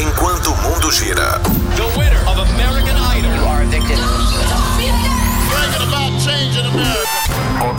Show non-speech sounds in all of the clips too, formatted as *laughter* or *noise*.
enquanto o mundo gira.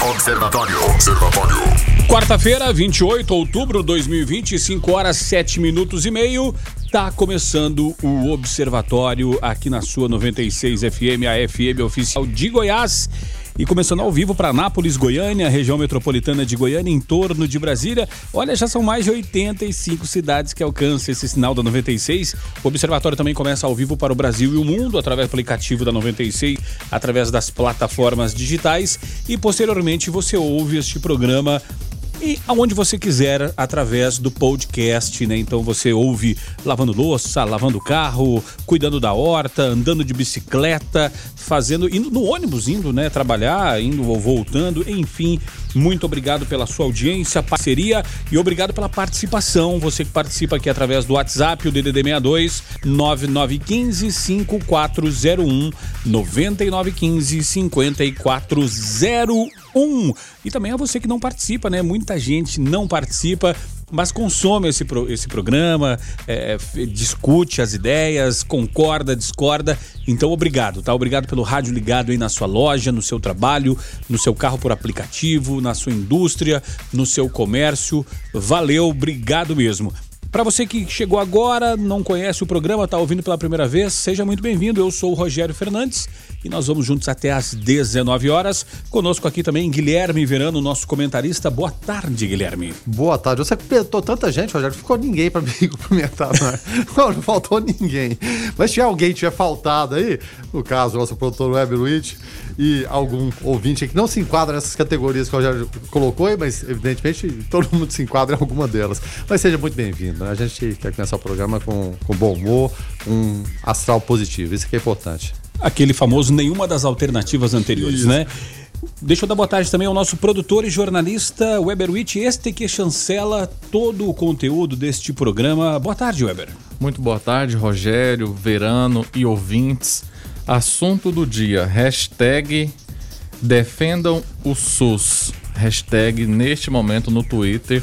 Observatório. Observatório. Quarta-feira, 28 de outubro de 2020, 5 horas 7 minutos e meio. Tá começando o Observatório aqui na sua 96 FM, a FM oficial de Goiás. E começando ao vivo para Anápolis, Goiânia, região metropolitana de Goiânia, em torno de Brasília. Olha, já são mais de 85 cidades que alcançam esse sinal da 96. O Observatório também começa ao vivo para o Brasil e o mundo, através do aplicativo da 96, através das plataformas digitais. E posteriormente você ouve este programa e aonde você quiser através do podcast, né? Então você ouve lavando louça, lavando carro, cuidando da horta, andando de bicicleta, fazendo indo no ônibus, indo, né, trabalhar, indo ou voltando, enfim. Muito obrigado pela sua audiência, parceria e obrigado pela participação. Você que participa aqui através do WhatsApp, o DDD 62 9915 5401 9915 5401. E também a você que não participa, né? Muita gente não participa mas consome esse, pro, esse programa, é, discute as ideias, concorda, discorda. Então, obrigado, tá? Obrigado pelo rádio ligado aí na sua loja, no seu trabalho, no seu carro por aplicativo, na sua indústria, no seu comércio. Valeu, obrigado mesmo. Para você que chegou agora, não conhece o programa, está ouvindo pela primeira vez, seja muito bem-vindo. Eu sou o Rogério Fernandes e nós vamos juntos até às 19 horas. Conosco aqui também Guilherme Verano, nosso comentarista. Boa tarde, Guilherme. Boa tarde. Você apertou tanta gente, Rogério, ficou ninguém para me *laughs* cumprimentar, não, não faltou ninguém. Mas se alguém tiver faltado aí, no caso, nosso produtor Weber Witt e algum ouvinte que não se enquadra nessas categorias que o Rogério colocou, mas evidentemente todo mundo se enquadra em alguma delas. Mas seja muito bem-vindo. Né? A gente quer começar o programa com, com bom humor, um astral positivo. Isso que é importante. Aquele famoso nenhuma das alternativas anteriores, Isso. né? Deixa eu dar boa tarde também ao nosso produtor e jornalista Weber Witt, este que chancela todo o conteúdo deste programa. Boa tarde, Weber. Muito boa tarde, Rogério, Verano e ouvintes. Assunto do dia, hashtag defendam o SUS. Hashtag neste momento no Twitter,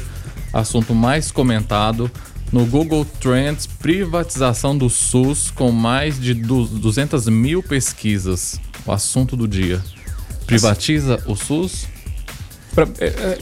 assunto mais comentado no Google Trends, privatização do SUS com mais de 200 mil pesquisas. O assunto do dia. Privatiza o SUS? Pra, é, é,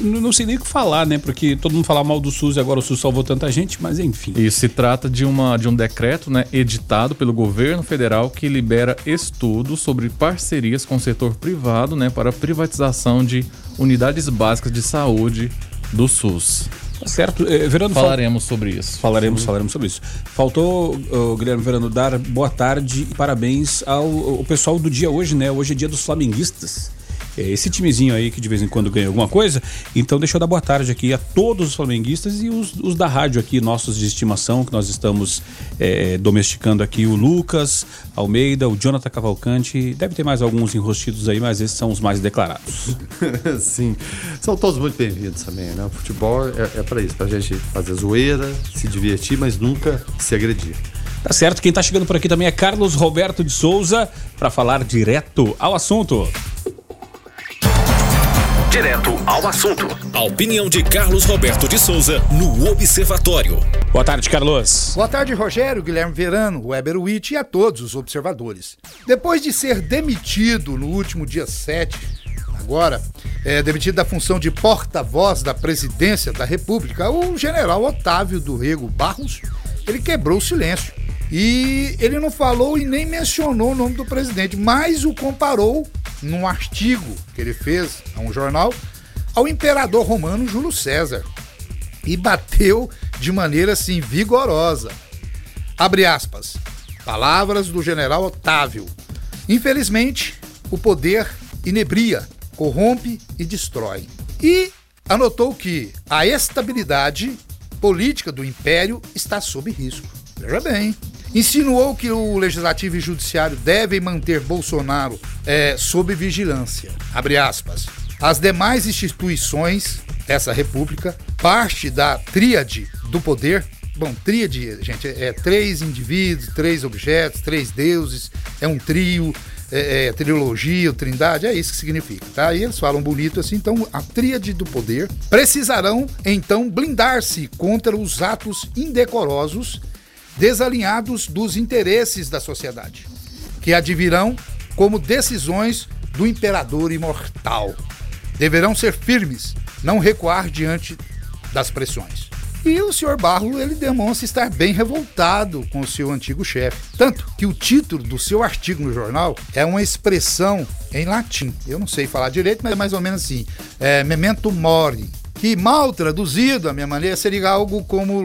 não sei nem o que falar, né? Porque todo mundo fala mal do SUS e agora o SUS salvou tanta gente, mas enfim. Isso se trata de, uma, de um decreto né, editado pelo governo federal que libera estudos sobre parcerias com o setor privado né, para privatização de unidades básicas de saúde do SUS. Certo. Eh, Verano, falaremos fal... sobre isso. Falaremos, falaremos sobre isso. Faltou, uh, Guilherme Verano, dar boa tarde e parabéns ao, ao pessoal do dia hoje, né? Hoje é dia dos flamenguistas esse timezinho aí que de vez em quando ganha alguma coisa. Então deixa eu dar boa tarde aqui a todos os flamenguistas e os, os da rádio aqui, nossos de estimação, que nós estamos é, domesticando aqui, o Lucas Almeida, o Jonathan Cavalcante, deve ter mais alguns enrostidos aí, mas esses são os mais declarados. *laughs* Sim, são todos muito bem-vindos também, né? O futebol é, é para isso, pra gente fazer zoeira, se divertir, mas nunca se agredir. Tá certo, quem tá chegando por aqui também é Carlos Roberto de Souza para falar direto ao assunto. Direto ao assunto. A opinião de Carlos Roberto de Souza no Observatório. Boa tarde, Carlos. Boa tarde, Rogério, Guilherme Verano, Weber Witt e a todos os observadores. Depois de ser demitido no último dia 7, agora, é, demitido da função de porta-voz da presidência da República, o general Otávio do Rego Barros, ele quebrou o silêncio. E ele não falou e nem mencionou o nome do presidente, mas o comparou num artigo que ele fez a um jornal ao imperador romano Júlio César e bateu de maneira assim vigorosa. Abre aspas. Palavras do general Otávio. Infelizmente, o poder inebria, corrompe e destrói. E anotou que a estabilidade política do império está sob risco. Veja bem, insinuou que o Legislativo e Judiciário devem manter Bolsonaro é, sob vigilância. Abre aspas. As demais instituições dessa república, parte da tríade do poder, Bom, tríade, gente, é, é três indivíduos, três objetos, três deuses, é um trio, é, é, trilogia, trindade, é isso que significa, tá? E eles falam bonito assim, então a tríade do poder precisarão então blindar-se contra os atos indecorosos desalinhados dos interesses da sociedade, que advirão como decisões do imperador imortal. Deverão ser firmes, não recuar diante das pressões. E o senhor Barro ele demonstra estar bem revoltado com o seu antigo chefe. Tanto que o título do seu artigo no jornal é uma expressão em latim. Eu não sei falar direito, mas é mais ou menos assim: é, memento mori. Que mal traduzido, a minha maneira, seria algo como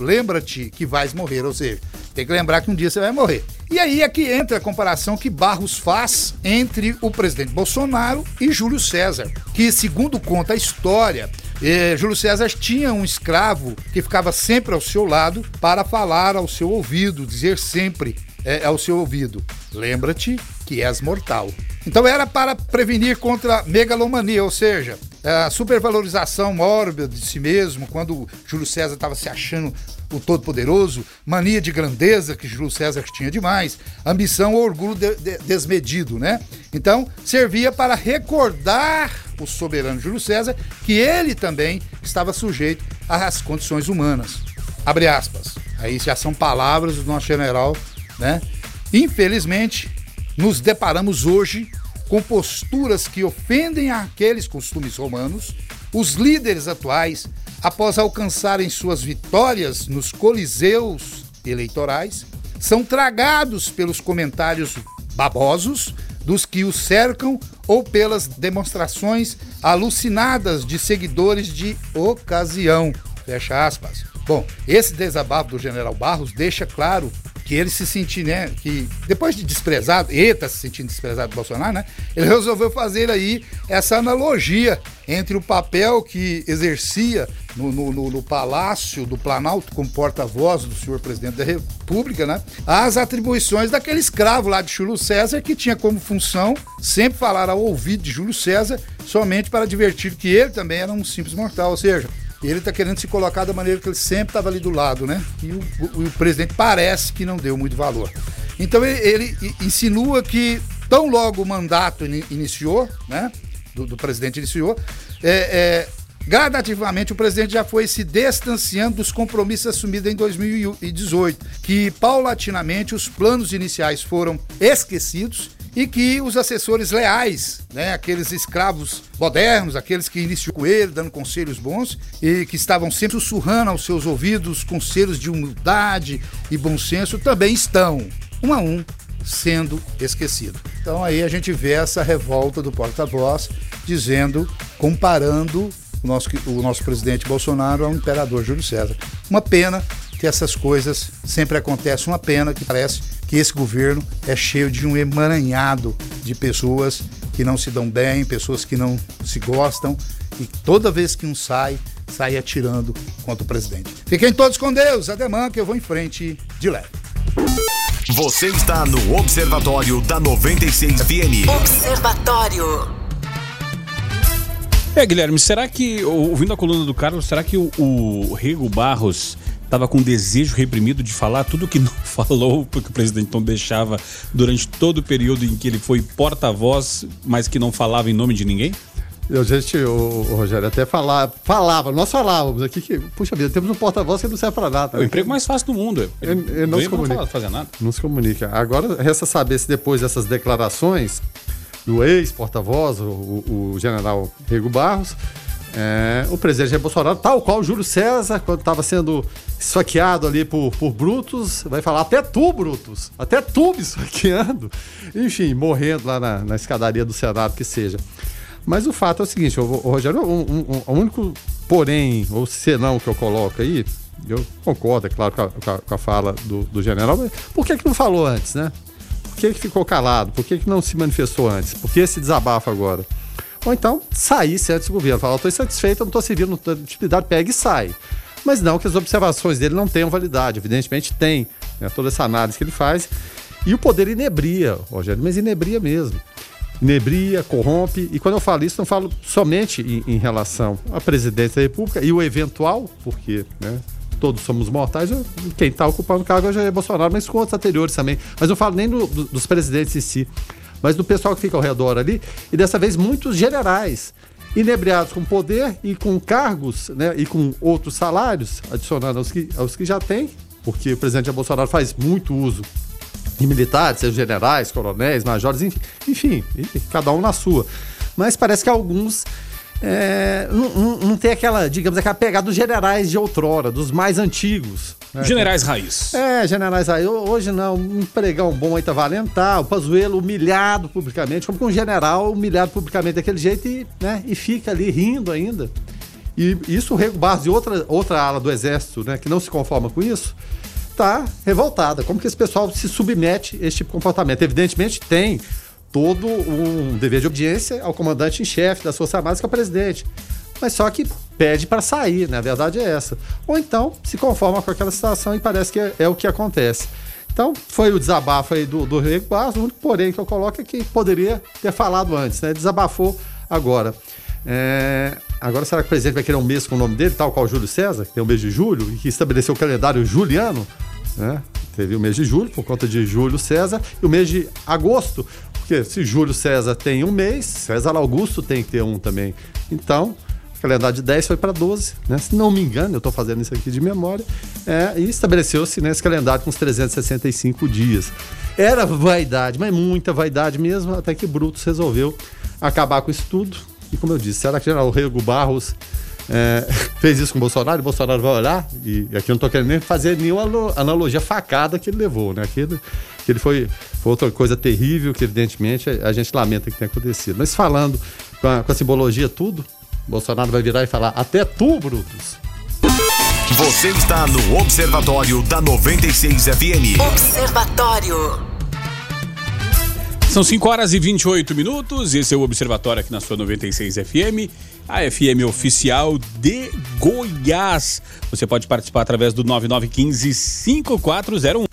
lembra-te que vais morrer. Ou seja, tem que lembrar que um dia você vai morrer. E aí é que entra a comparação que Barros faz entre o presidente Bolsonaro e Júlio César, que, segundo conta a história, eh, Júlio César tinha um escravo que ficava sempre ao seu lado para falar ao seu ouvido, dizer sempre eh, ao seu ouvido: lembra-te que és mortal. Então era para prevenir contra megalomania, ou seja, a supervalorização mórbida de si mesmo, quando Júlio César estava se achando o Todo-Poderoso, mania de grandeza que Júlio César tinha demais, ambição ou orgulho de, de, desmedido, né? Então, servia para recordar o soberano Júlio César que ele também estava sujeito às condições humanas. Abre aspas. Aí já são palavras do nosso general, né? Infelizmente, nos deparamos hoje com posturas que ofendem aqueles costumes romanos, os líderes atuais após alcançarem suas vitórias nos coliseus eleitorais, são tragados pelos comentários babosos dos que os cercam ou pelas demonstrações alucinadas de seguidores de ocasião. Fecha aspas. Bom, esse desabafo do general Barros deixa claro que ele se sentir, né, que depois de desprezado, ele tá se sentindo desprezado do Bolsonaro, né, ele resolveu fazer aí essa analogia entre o papel que exercia no, no, no Palácio do Planalto como porta-voz do senhor presidente da República, né, as atribuições daquele escravo lá de Júlio César que tinha como função sempre falar ao ouvido de Júlio César somente para divertir que ele também era um simples mortal, ou seja, ele está querendo se colocar da maneira que ele sempre estava ali do lado, né? E o, o, o, presidente parece que não deu muito valor. Então ele, ele insinua que tão logo o mandato in, iniciou, né? Do, do, presidente iniciou, é, é, gradativamente o presidente já foi se distanciando dos compromissos assumidos em 2018, que paulatinamente os planos iniciais foram esquecidos e que os assessores leais, né, aqueles escravos modernos, aqueles que iniciou com ele, dando conselhos bons e que estavam sempre sussurrando aos seus ouvidos conselhos de humildade e bom senso, também estão, um a um, sendo esquecidos. Então aí a gente vê essa revolta do porta-voz dizendo, comparando o nosso, o nosso presidente Bolsonaro ao imperador Júlio César. Uma pena que essas coisas sempre acontecem, uma pena que parece que esse governo é cheio de um emaranhado de pessoas que não se dão bem, pessoas que não se gostam e toda vez que um sai, sai atirando contra o presidente. Fiquem todos com Deus, ademã que eu vou em frente de leve. Você está no Observatório da 96 FM. Observatório. É, Guilherme, será que, ouvindo a coluna do Carlos, será que o, o Rego Barros estava com desejo reprimido de falar tudo que não *laughs* falou, porque o presidente não deixava durante todo o período em que ele foi porta-voz, mas que não falava em nome de ninguém? Eu, gente, o, o Rogério até falava, falava, nós falávamos aqui que, puxa vida, temos um porta-voz que não serve para nada. É o emprego mais fácil do mundo. Ele, ele não se comunica. Não fazer nada. Não se comunica. Agora, resta saber se depois dessas declarações do ex-porta-voz, o, o, o general Rego Barros, é, o presidente Jair Bolsonaro, tal qual Júlio César, quando estava sendo esfaqueado ali por, por Brutus, vai falar até tu, Brutus, até tu me esfaqueando. *laughs* Enfim, morrendo lá na, na escadaria do Senado, que seja. Mas o fato é o seguinte, o, Rogério, o um, um, único porém, ou senão que eu coloco aí, eu concordo, é claro, com a, com a fala do, do, general, mas por que, que não falou antes, né? Por que, que ficou calado? Por que, que não se manifestou antes? Por que esse desabafo agora? Ou então saísse antes do governo. Falar, estou insatisfeito, não estou servindo, não estou atividade, pega e sai. Mas não que as observações dele não tenham validade. Evidentemente tem né? toda essa análise que ele faz. E o poder inebria, Rogério, mas inebria mesmo. Inebria, corrompe, e quando eu falo isso, não falo somente em, em relação à presidência da República e o eventual, porque né, todos somos mortais, quem está ocupando o cargo é Bolsonaro, mas com outros anteriores também. Mas não falo nem do- do- dos presidentes em si, mas do pessoal que fica ao redor ali, e dessa vez muitos generais, inebriados com poder e com cargos, né, e com outros salários, adicionando aos que, aos que já tem, porque o presidente Bolsonaro faz muito uso de militares, sejam generais, coronéis, majores, enfim, enfim, cada um na sua. Mas parece que alguns é, não, não, não tem aquela, digamos, aquela pegada dos generais de outrora, dos mais antigos. né? Generais Raiz. É, generais ho- hoje não, um pregão bom aí tá valendo, tá, o Pazuello humilhado publicamente, como que um general humilhado publicamente daquele jeito e, né, e fica ali rindo ainda. E isso o Rego Barros e outra, outra ala do exército, né, que não se conforma com isso, tá revoltada. Como que esse pessoal se submete a esse tipo de comportamento? Evidentemente tem todo um dever de obediência ao comandante em chefe das Forças Armadas, que é o presidente. Mas só que pede para sair, né? A verdade é essa. Ou então se conforma com aquela situação e parece que é, é o que acontece. Então, foi o desabafo aí do, do Rego Barros. O único porém que eu coloco é que poderia ter falado antes, né? Desabafou agora. É, Agora, será que o presidente vai querer um mês com o nome dele, tal qual Júlio César, que tem o mês de julho, e que estabeleceu o calendário juliano? Né? Teve o mês de julho, por conta de Júlio César, e o mês de agosto, porque se Júlio César tem um mês, César Augusto tem que ter um também. Então, o calendário de 10 foi para 12, né? Se não me engano, eu estou fazendo isso aqui de memória. É, e estabeleceu-se nesse calendário com os 365 dias. Era vaidade, mas muita vaidade mesmo, até que Brutus resolveu acabar com isso tudo. E como eu disse, será que o general Rego Barros é, *laughs* fez isso com o Bolsonaro? E o Bolsonaro vai olhar? E aqui eu não estou querendo nem fazer nenhuma alo- analogia facada que ele levou, né? Aquilo, que ele foi, foi outra coisa terrível que, evidentemente, a, a gente lamenta que tenha acontecido. Mas falando com a, com a simbologia tudo, Bolsonaro vai virar e falar: até tu, Brutus. Você está no Observatório da 96 FM. Observatório. São 5 horas e 28 minutos. Esse é o Observatório aqui na sua 96 FM, a FM oficial de Goiás. Você pode participar através do 9915 5401.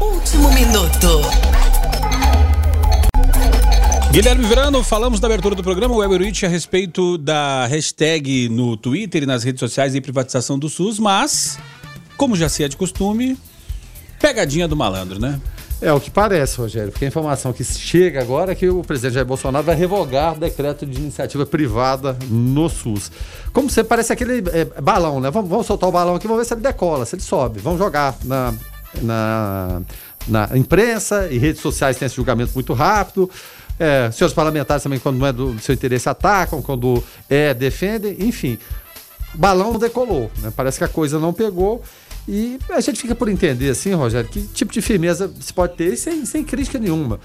Último minuto. Guilherme Verano, falamos da abertura do programa Weberwitch a respeito da hashtag no Twitter e nas redes sociais de privatização do SUS, mas, como já se é de costume, pegadinha do malandro, né? É o que parece, Rogério, porque a informação que chega agora é que o presidente Jair Bolsonaro vai revogar o decreto de iniciativa privada no SUS. Como você parece aquele é, balão, né? Vamos, vamos soltar o balão aqui, vamos ver se ele decola, se ele sobe. Vamos jogar na, na, na imprensa e redes sociais tem esse julgamento muito rápido. É, senhores parlamentares também, quando não é do seu interesse, atacam, quando é, defendem, enfim. Balão decolou, né? Parece que a coisa não pegou. E a gente fica por entender, assim, Rogério, que tipo de firmeza se pode ter sem, sem crítica nenhuma.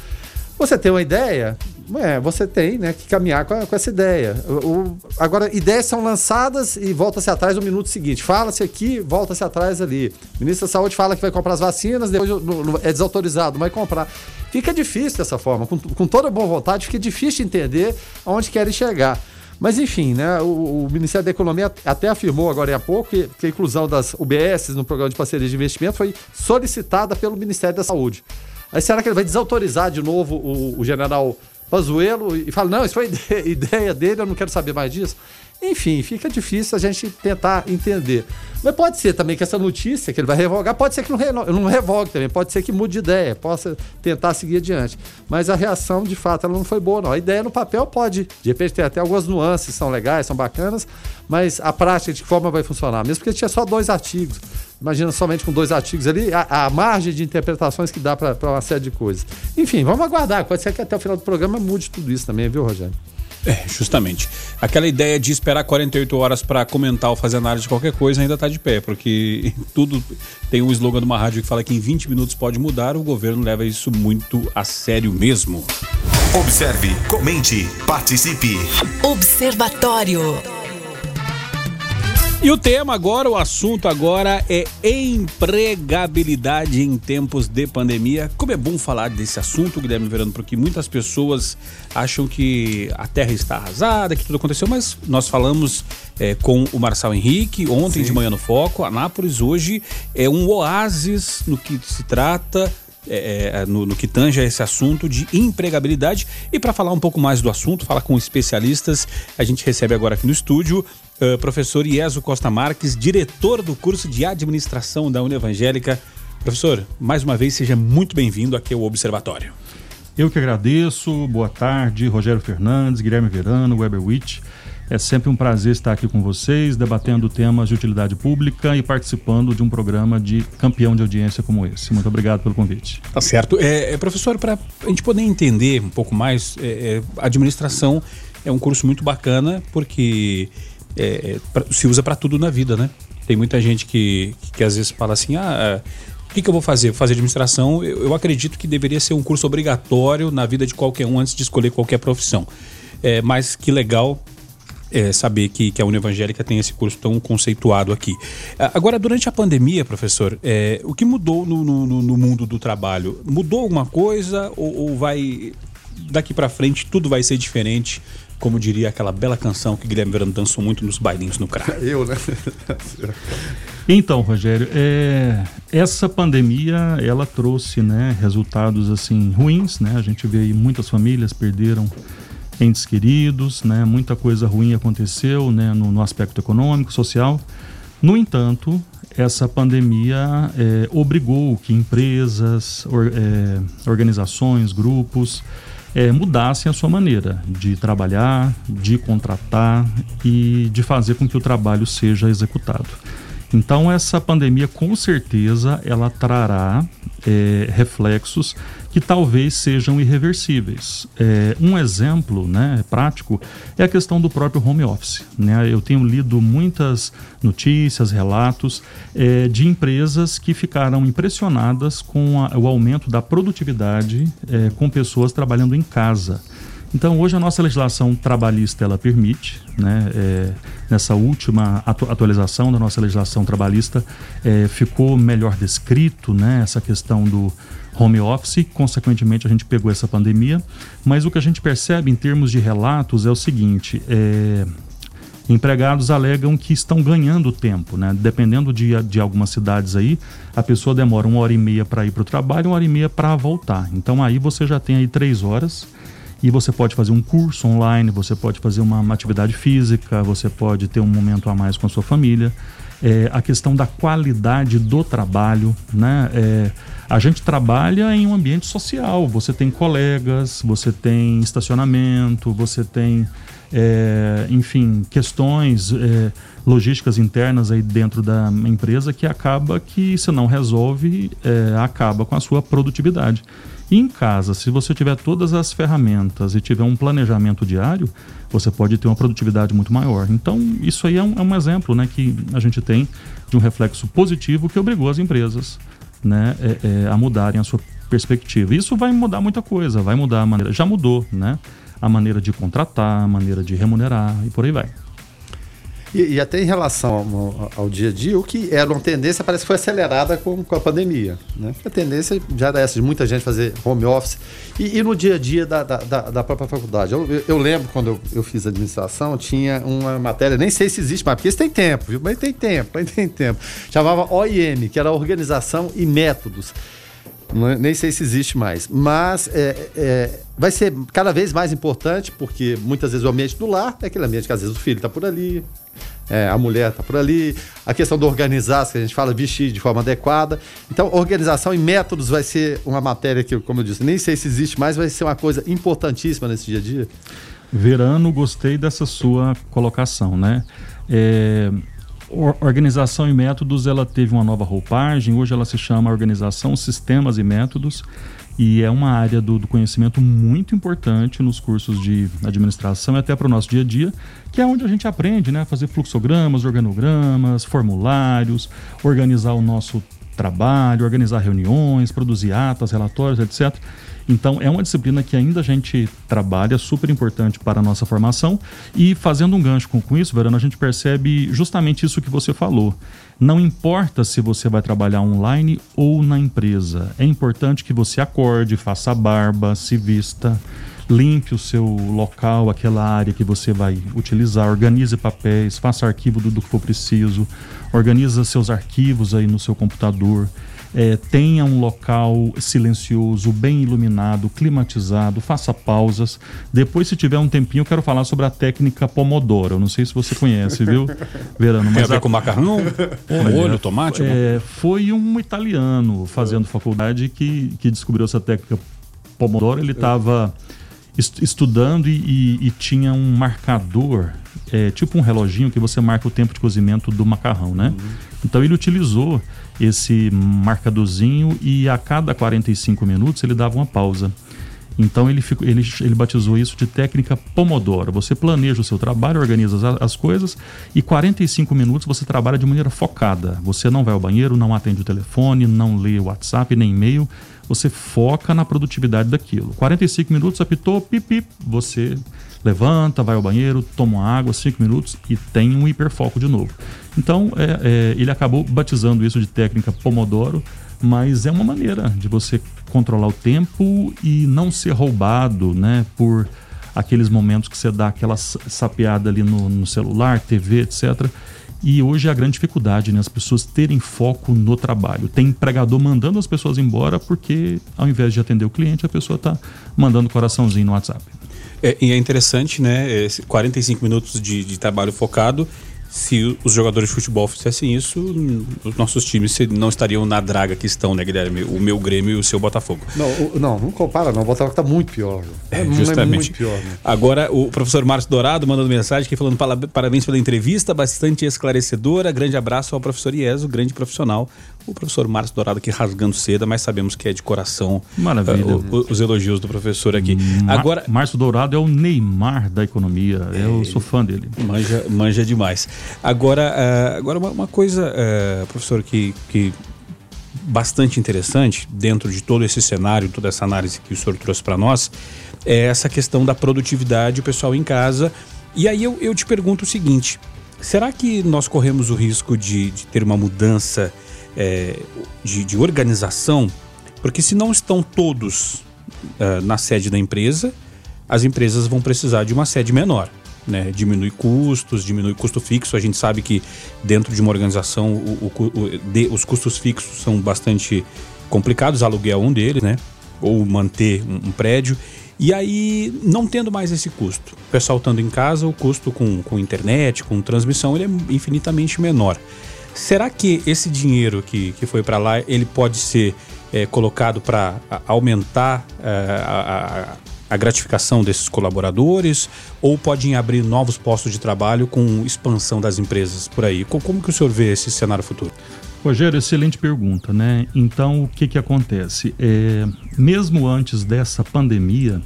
Você tem uma ideia, é, você tem né, que caminhar com, a- com essa ideia. O- o- agora, ideias são lançadas e volta-se atrás no minuto seguinte. Fala-se aqui, volta-se atrás ali. O ministro da Saúde fala que vai comprar as vacinas, depois no- no- é desautorizado, vai comprar. Fica difícil dessa forma. Com, com toda boa vontade, fica difícil de entender aonde querem chegar. Mas enfim, né, o, o Ministério da Economia até afirmou agora há pouco que, que a inclusão das UBS no programa de parceria de investimento foi solicitada pelo Ministério da Saúde. Aí será que ele vai desautorizar de novo o, o general Pazuello e fala, não, isso foi ide- *laughs* ideia dele, eu não quero saber mais disso? Enfim, fica difícil a gente tentar entender. Mas pode ser também que essa notícia que ele vai revogar, pode ser que não, reno- não revogue também, pode ser que mude de ideia, possa tentar seguir adiante. Mas a reação, de fato, ela não foi boa, não. A ideia no papel pode, de repente, ter até algumas nuances, são legais, são bacanas, mas a prática, de que forma vai funcionar? Mesmo porque tinha só dois artigos. Imagina somente com dois artigos ali, a, a margem de interpretações que dá para uma série de coisas. Enfim, vamos aguardar. Pode ser que até o final do programa mude tudo isso também, viu, Rogério? É, justamente. Aquela ideia de esperar 48 horas para comentar ou fazer análise de qualquer coisa ainda está de pé, porque *laughs* tudo tem um slogan de uma rádio que fala que em 20 minutos pode mudar, o governo leva isso muito a sério mesmo. Observe, comente, participe. Observatório. E o tema agora, o assunto agora é empregabilidade em tempos de pandemia. Como é bom falar desse assunto, Guilherme Verano, porque muitas pessoas acham que a terra está arrasada, que tudo aconteceu, mas nós falamos é, com o Marçal Henrique ontem Sim. de manhã no Foco. Anápolis hoje é um oásis no que se trata é, é, no, no, que tange a esse assunto de empregabilidade. E para falar um pouco mais do assunto, falar com especialistas, a gente recebe agora aqui no estúdio uh, professor Ieso Costa Marques, diretor do curso de administração da Unevangélica. Professor, mais uma vez seja muito bem-vindo aqui ao Observatório. Eu que agradeço, boa tarde, Rogério Fernandes, Guilherme Verano, Weber Witt. É sempre um prazer estar aqui com vocês, debatendo temas de utilidade pública e participando de um programa de campeão de audiência como esse. Muito obrigado pelo convite. Tá certo. É, é professor, para a gente poder entender um pouco mais, é, é, administração é um curso muito bacana porque é, é pra, se usa para tudo na vida, né? Tem muita gente que, que às vezes fala assim, ah, o que, que, eu vou fazer? Vou fazer administração. Eu, eu, acredito que deveria ser um curso obrigatório na vida de qualquer um antes de escolher qualquer profissão. É, mas que legal é, saber que, que a Univangélica tem esse curso tão conceituado aqui. Agora, durante a pandemia, professor, é, o que mudou no, no, no, mundo do trabalho? Mudou alguma coisa ou, ou vai daqui para frente tudo vai ser diferente? Como diria aquela bela canção que Guilherme Verano dançou muito nos bailinhos no CRA. *laughs* Eu, né? então, Rogério, é, essa pandemia ela trouxe né, resultados assim ruins, né? A gente vê aí muitas famílias perderam entes queridos, né? Muita coisa ruim aconteceu, né? No, no aspecto econômico, social. No entanto, essa pandemia é, obrigou que empresas, or, é, organizações, grupos é, mudassem a sua maneira de trabalhar, de contratar e de fazer com que o trabalho seja executado. Então essa pandemia com certeza ela trará é, reflexos que talvez sejam irreversíveis. É, um exemplo né, prático é a questão do próprio home office. Né? Eu tenho lido muitas notícias, relatos é, de empresas que ficaram impressionadas com a, o aumento da produtividade é, com pessoas trabalhando em casa. Então, hoje a nossa legislação trabalhista ela permite, né, é, nessa última atu atualização da nossa legislação trabalhista, é, ficou melhor descrito né, essa questão do home office, consequentemente a gente pegou essa pandemia, mas o que a gente percebe em termos de relatos é o seguinte: é, empregados alegam que estão ganhando tempo, né? Dependendo de, de algumas cidades aí, a pessoa demora uma hora e meia para ir para o trabalho, uma hora e meia para voltar. Então aí você já tem aí três horas e você pode fazer um curso online, você pode fazer uma, uma atividade física, você pode ter um momento a mais com a sua família. É, a questão da qualidade do trabalho, né? É, a gente trabalha em um ambiente social. Você tem colegas, você tem estacionamento, você tem, é, enfim, questões é, logísticas internas aí dentro da empresa que acaba que se não resolve, é, acaba com a sua produtividade. Em casa, se você tiver todas as ferramentas e tiver um planejamento diário, você pode ter uma produtividade muito maior. Então, isso aí é um, é um exemplo né, que a gente tem de um reflexo positivo que obrigou as empresas né, é, é, a mudarem a sua perspectiva. Isso vai mudar muita coisa, vai mudar a maneira. Já mudou, né? A maneira de contratar, a maneira de remunerar e por aí vai. E, e, até em relação ao, ao, dia a dia, o que era uma tendência parece que foi acelerada com, com a pandemia. Né? A tendência já era essa, de muita gente fazer home office. E, e no dia a dia da, da, da própria faculdade. Eu, eu, eu lembro quando eu, eu, fiz administração, tinha uma matéria, nem sei se existe mais, porque isso tem tempo, viu? Mas tem tempo, mas tem tempo. Chamava OIM, que era Organização e Métodos. É, nem sei se existe mais. Mas é, é, vai ser cada vez mais importante, porque muitas vezes o ambiente do lar é aquele ambiente que às vezes o filho está por ali, é, a mulher está por ali, a questão do organizar, que a gente fala, vestir de forma adequada. Então, organização e métodos vai ser uma matéria que, como eu disse, nem sei se existe mais, vai ser uma coisa importantíssima nesse dia a dia. Verano, gostei dessa sua colocação, né? É, organização e métodos ela teve uma nova roupagem, hoje ela se chama Organização, Sistemas e Métodos. E é uma área do, do conhecimento muito importante nos cursos de administração e até para o nosso dia a dia, que é onde a gente aprende né, a fazer fluxogramas, organogramas, formulários, organizar o nosso trabalho, organizar reuniões, produzir atas, relatórios, etc. Então, é uma disciplina que ainda a gente trabalha, super importante para a nossa formação. E fazendo um gancho com, com isso, Verano, a gente percebe justamente isso que você falou. Não importa se você vai trabalhar online ou na empresa, é importante que você acorde, faça a barba, se vista, limpe o seu local, aquela área que você vai utilizar, organize papéis, faça arquivo do, do que for preciso, organiza seus arquivos aí no seu computador é, tenha um local silencioso, bem iluminado, climatizado, faça pausas. Depois, se tiver um tempinho, eu quero falar sobre a técnica Pomodoro. Eu não sei se você conhece, viu, *laughs* Verano? Mas Tem a ver a... com macarrão? molho, tomate? É, foi um italiano fazendo faculdade que, que descobriu essa técnica Pomodoro. Ele estava estudando e, e, e, tinha um marcador, é, tipo um reloginho que você marca o tempo de cozimento do macarrão, né? Uhum. Então ele utilizou esse marcadorzinho e a cada 45 minutos ele dava uma pausa. Então ele, ficou, ele, ele batizou isso de técnica Pomodoro. Você planeja o seu trabalho, organiza as, as, coisas e 45 minutos você trabalha de maneira focada. Você não vai ao banheiro, não atende o telefone, não lê o WhatsApp nem e-mail. Você foca na produtividade daquilo. 45 minutos, apitou, pip, pip, você levanta, vai ao banheiro, toma uma água, cinco minutos e tem um hiperfoco de novo. Então, é, é, ele acabou batizando isso de técnica Pomodoro, mas é uma maneira de você controlar o tempo e não ser roubado né, por aqueles momentos que você dá aquela sapeada ali no, no celular, TV, etc. E hoje é a grande dificuldade, né? As pessoas terem foco no trabalho. Tem empregador mandando as pessoas embora porque, ao invés de atender o cliente, a pessoa está mandando coraçãozinho no WhatsApp. É, e é interessante, né? 45 minutos de, de trabalho focado se os jogadores de futebol fizessem isso, os nossos times não estariam na draga que estão, né, Guilherme? O meu Grêmio e o seu Botafogo. Não, o, não, não compara, não. O Botafogo está muito pior. É, é, justamente. É muito pior. Né? Agora, o professor Márcio Dourado mandando mensagem aqui falando parabéns pela entrevista, bastante esclarecedora. Grande abraço ao professor Ieso, grande profissional. O professor Márcio Dourado aqui rasgando seda, mas sabemos que é de coração Maravilha. Uh, os elogios do professor aqui. Agora, Márcio Dourado é o Neymar da economia. É, eu sou fã dele. Manja, manja demais. Agora, uh, agora uma, uma coisa, uh, professor, que, que bastante interessante dentro de todo esse cenário, toda essa análise que o senhor trouxe para nós, é essa questão da produtividade, o pessoal em casa. E aí eu, eu te pergunto o seguinte: será que nós corremos o risco de, de ter uma mudança? É, de, de, organização, porque se não estão todos uh, na sede da empresa, as empresas vão precisar de uma sede menor. Né? Diminui custos, diminui custo fixo. A gente sabe que dentro de uma organização o, o, o, de, os custos fixos são bastante complicados, aluguel é um deles, né? Ou manter um, um prédio. E aí, não tendo mais esse custo, o pessoal estando em casa, o custo com, com internet, com transmissão, ele é infinitamente menor. Será que esse dinheiro que, que foi para lá, ele pode ser é, colocado para aumentar é, a, a, a, gratificação desses colaboradores ou podem abrir novos postos de trabalho com expansão das empresas por aí? Como, como que o senhor vê esse cenário futuro? Rogério, excelente pergunta, né? Então, o que que acontece? É, mesmo antes dessa pandemia,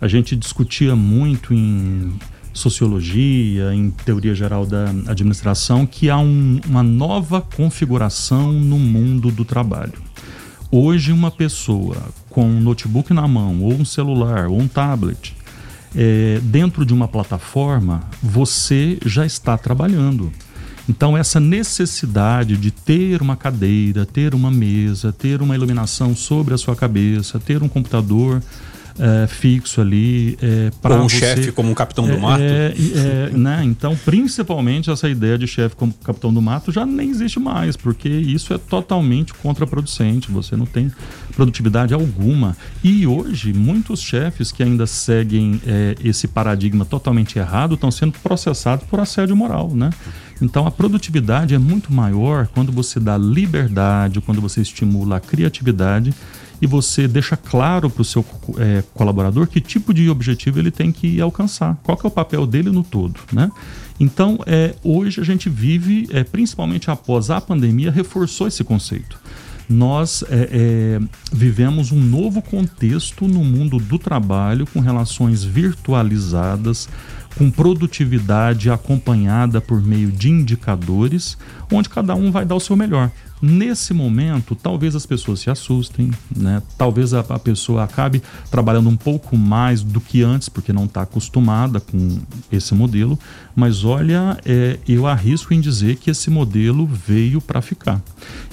a gente discutia muito em sociologia, em teoria geral da administração, que há um, uma nova configuração no mundo do trabalho. Hoje, uma pessoa com um notebook na mão, ou um celular, ou um tablet, é, dentro de uma plataforma, você já está trabalhando. Então, essa necessidade de ter uma cadeira, ter uma mesa, ter uma iluminação sobre a sua cabeça, ter um computador é, fixo ali. É, para um chefe como um capitão do é, mato. É, é, *laughs* né? Então, principalmente essa ideia de chefe como capitão do mato já nem existe mais, porque isso é totalmente contraproducente. Você não tem produtividade alguma. E hoje, muitos chefes que ainda seguem esse paradigma totalmente errado estão sendo processados por assédio moral, né? Então a produtividade é muito maior quando você dá liberdade, quando você estimula a criatividade e você deixa claro para o seu é, colaborador que tipo de objetivo ele tem que alcançar, qual que é o papel dele no todo, né? Então, é, hoje a gente vive, é, principalmente após a pandemia, reforçou esse conceito. Nós é, é, vivemos um novo contexto no mundo do trabalho, com relações virtualizadas, com produtividade acompanhada por meio de indicadores, onde cada um vai dar o seu melhor. Nesse momento, talvez as pessoas se assustem, né? Talvez a, a pessoa acabe trabalhando um pouco mais do que antes, porque não está acostumada com esse modelo. Mas olha, é, eu arrisco em dizer que esse modelo veio para ficar.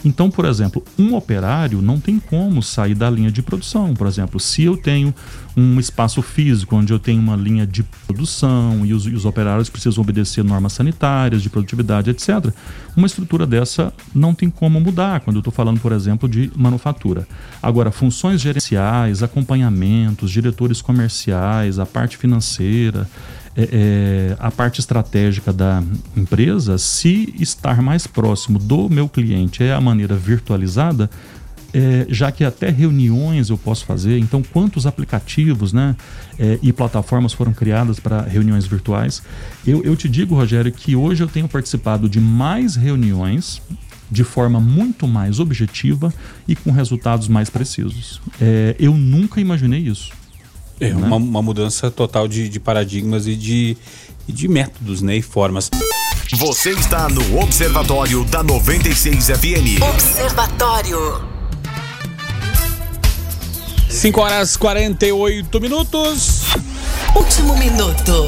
Então, por exemplo, um operário não tem como sair da linha de produção. Por exemplo, se eu tenho um espaço físico onde eu tenho uma linha de produção e os, e os operários precisam obedecer normas sanitárias, de produtividade, etc., uma estrutura dessa não tem como mudar quando eu estou falando, por exemplo, de manufatura. Agora, funções gerenciais, acompanhamentos, diretores comerciais, a parte financeira, é, é, a parte estratégica da empresa, se estar mais próximo do meu cliente é a maneira virtualizada, é, já que até reuniões eu posso fazer, então quantos aplicativos né, é, e plataformas foram criadas para reuniões virtuais? Eu, eu te digo, Rogério, que hoje eu tenho participado de mais reuniões de forma muito mais objetiva e com resultados mais precisos. É, eu nunca imaginei isso. É né? uma, uma, mudança total de, de paradigmas e de, e de métodos né, e formas. Você está no Observatório da 96 FM. Observatório. 5 horas 48 minutos. Último minuto.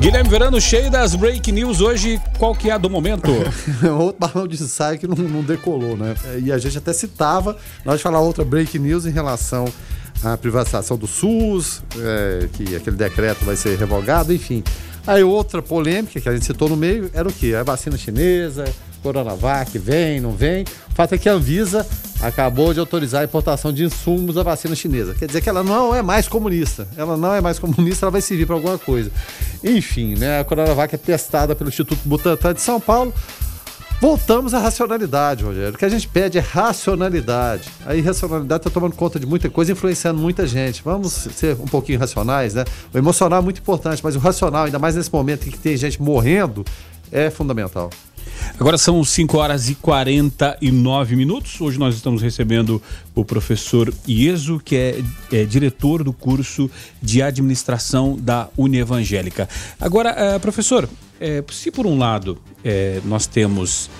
Guilherme Verano, cheio das break news hoje, qual que é a do momento? *laughs* Outro balão de ensaio que não, não, decolou, né? E a gente até citava, nós falar outra break news em relação à privatização do SUS, é, que aquele decreto vai ser revogado, enfim. Aí outra polêmica que a gente citou no meio era o quê? A vacina chinesa, Coronavac, vem, não vem. O fato é que a Anvisa acabou de autorizar a importação de insumos da vacina chinesa. Quer dizer que ela não é mais comunista. Ela não é mais comunista, ela vai servir para alguma coisa. Enfim, né? A Coronavac é testada pelo Instituto Butantan de São Paulo. Voltamos à racionalidade, Rogério. O que a gente pede é racionalidade. A irracionalidade está tomando conta de muita coisa, influenciando muita gente. Vamos ser um pouquinho racionais, né? O emocional é muito importante, mas o racional, ainda mais nesse momento em que tem gente morrendo, é fundamental. Agora são 5 horas e 49 minutos. Hoje nós estamos recebendo o professor Ieso, que é, é diretor do curso de administração da Unievangélica. Agora, uh, professor, é, se por um lado é, nós temos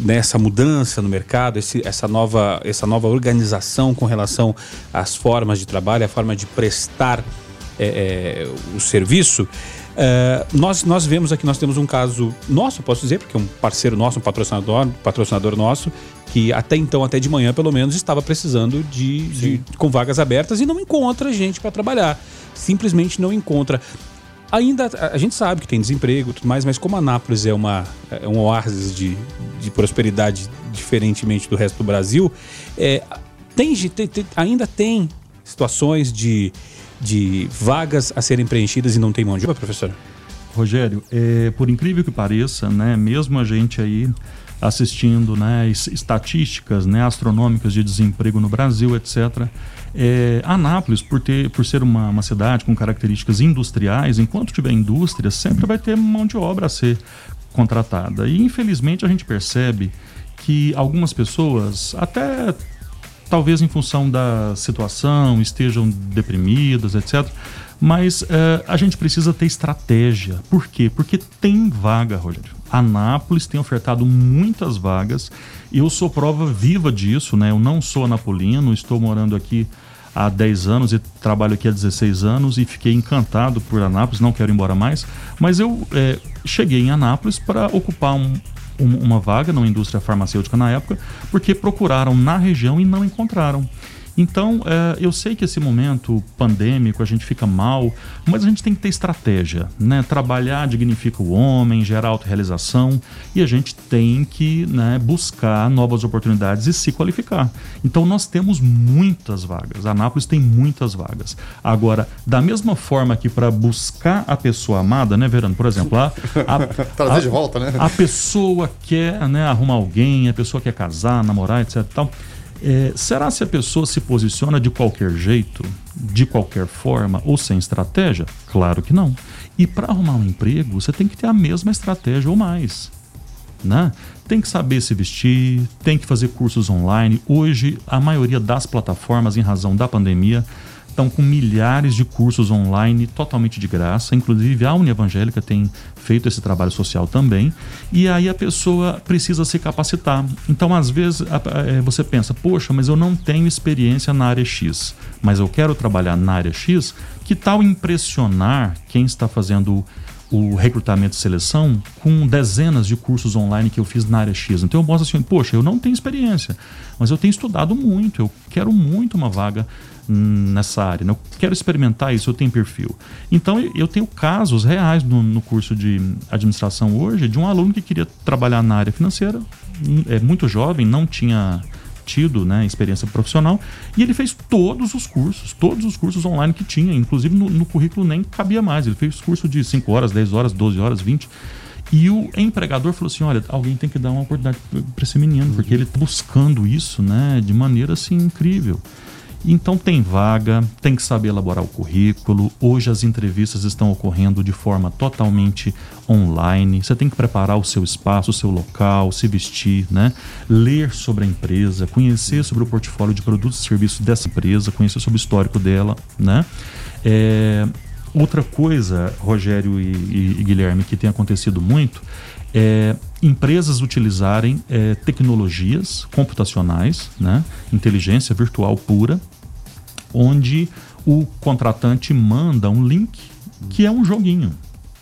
nessa mudança no mercado, esse, essa, nova, essa nova organização com relação às formas de trabalho, a forma de prestar é, é, o serviço, é, nós, nós vemos aqui, nós temos um caso nosso, posso dizer, porque é um parceiro nosso, um patrocinador, patrocinador nosso, que até então, até de manhã pelo menos, estava precisando de, de com vagas abertas e não encontra gente para trabalhar. Simplesmente não encontra. Ainda a gente sabe que tem desemprego e tudo mais, mas como Anápolis é, uma, é um oásis de, de prosperidade diferentemente do resto do Brasil, é, tem, tem, ainda tem situações de de vagas a serem preenchidas e não tem mão de obra, professor? Rogério, é, por incrível que pareça, né, mesmo a gente aí assistindo né, estatísticas né, astronômicas de desemprego no Brasil, etc. É, Anápolis, por, ter, por ser uma, uma cidade com características industriais, enquanto tiver indústria, sempre vai ter mão de obra a ser contratada. E infelizmente a gente percebe que algumas pessoas, até talvez em função da situação, estejam deprimidas, etc. Mas uh, a gente precisa ter estratégia. Por quê? Porque tem vaga, Rogério. Anápolis tem ofertado muitas vagas. Eu sou prova viva disso, né? Eu não sou anapolino, estou morando aqui há 10 anos e trabalho aqui há 16 anos e fiquei encantado por Anápolis, não quero ir embora mais. Mas eu é, cheguei em Anápolis para ocupar um, uma vaga na indústria farmacêutica na época, porque procuraram na região e não encontraram. Então, é, eu sei que esse momento pandêmico a gente fica mal, mas a gente tem que ter estratégia, né? Trabalhar dignifica o homem, gera autorrealização e a gente tem que né, buscar novas oportunidades e se qualificar. Então, nós temos muitas vagas. A Anápolis tem muitas vagas. Agora, da mesma forma que para buscar a pessoa amada, né, Verano? Por exemplo, a, a, *laughs* Trazer de volta, né? A pessoa quer né, arrumar alguém, a pessoa quer casar, namorar, etc. Tal, é, será se a pessoa se posiciona de qualquer jeito, de qualquer forma ou sem estratégia? Claro que não. E para arrumar um emprego, você tem que ter a mesma estratégia ou mais. Né? Tem que saber se vestir, tem que fazer cursos online. Hoje, a maioria das plataformas, em razão da pandemia, estão com milhares de cursos online totalmente de graça. Inclusive, a Uni Evangélica tem feito esse trabalho social também. E aí a pessoa precisa se capacitar. Então, às vezes, é, você pensa, poxa, mas eu não tenho experiência na área X, mas eu quero trabalhar na área X. Que tal impressionar quem está fazendo o recrutamento e seleção com dezenas de cursos online que eu fiz na área X. Então eu mostro assim, poxa, eu não tenho experiência, mas eu tenho estudado muito, eu quero muito uma vaga nessa área, né? eu quero experimentar isso, eu tenho perfil. Então eu tenho casos reais no, no curso de administração hoje de um aluno que queria trabalhar na área financeira, é muito jovem, não tinha tido né, experiência profissional, e ele fez todos os cursos, todos os cursos online que tinha, inclusive no, no currículo nem cabia mais. Ele fez curso de 5 horas, 10 horas, 12 horas, 20. E o empregador falou assim: olha, alguém tem que dar uma oportunidade para esse menino, porque ele está buscando isso né, de maneira assim incrível. Então tem vaga, tem que saber elaborar o currículo. Hoje as entrevistas estão ocorrendo de forma totalmente online. Você tem que preparar o seu espaço, o seu local, se vestir, né? Ler sobre a empresa, conhecer sobre o portfólio de produtos e serviços dessa empresa, conhecer sobre o histórico dela, né? É, outra coisa, Rogério e, e, e Guilherme, que tem acontecido muito é, empresas utilizarem é, tecnologias computacionais, né, inteligência virtual pura, onde o contratante manda um link que é um joguinho.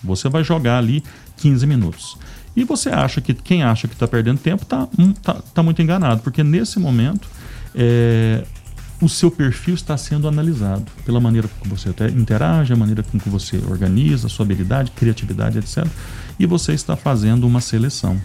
Você vai jogar ali 15 minutos. E você acha que quem acha que está perdendo tempo está hum, tá, tá muito enganado, porque nesse momento é, o seu perfil está sendo analisado pela maneira com que você interage, a maneira com que você organiza, a sua habilidade, criatividade, etc. E você está fazendo uma seleção.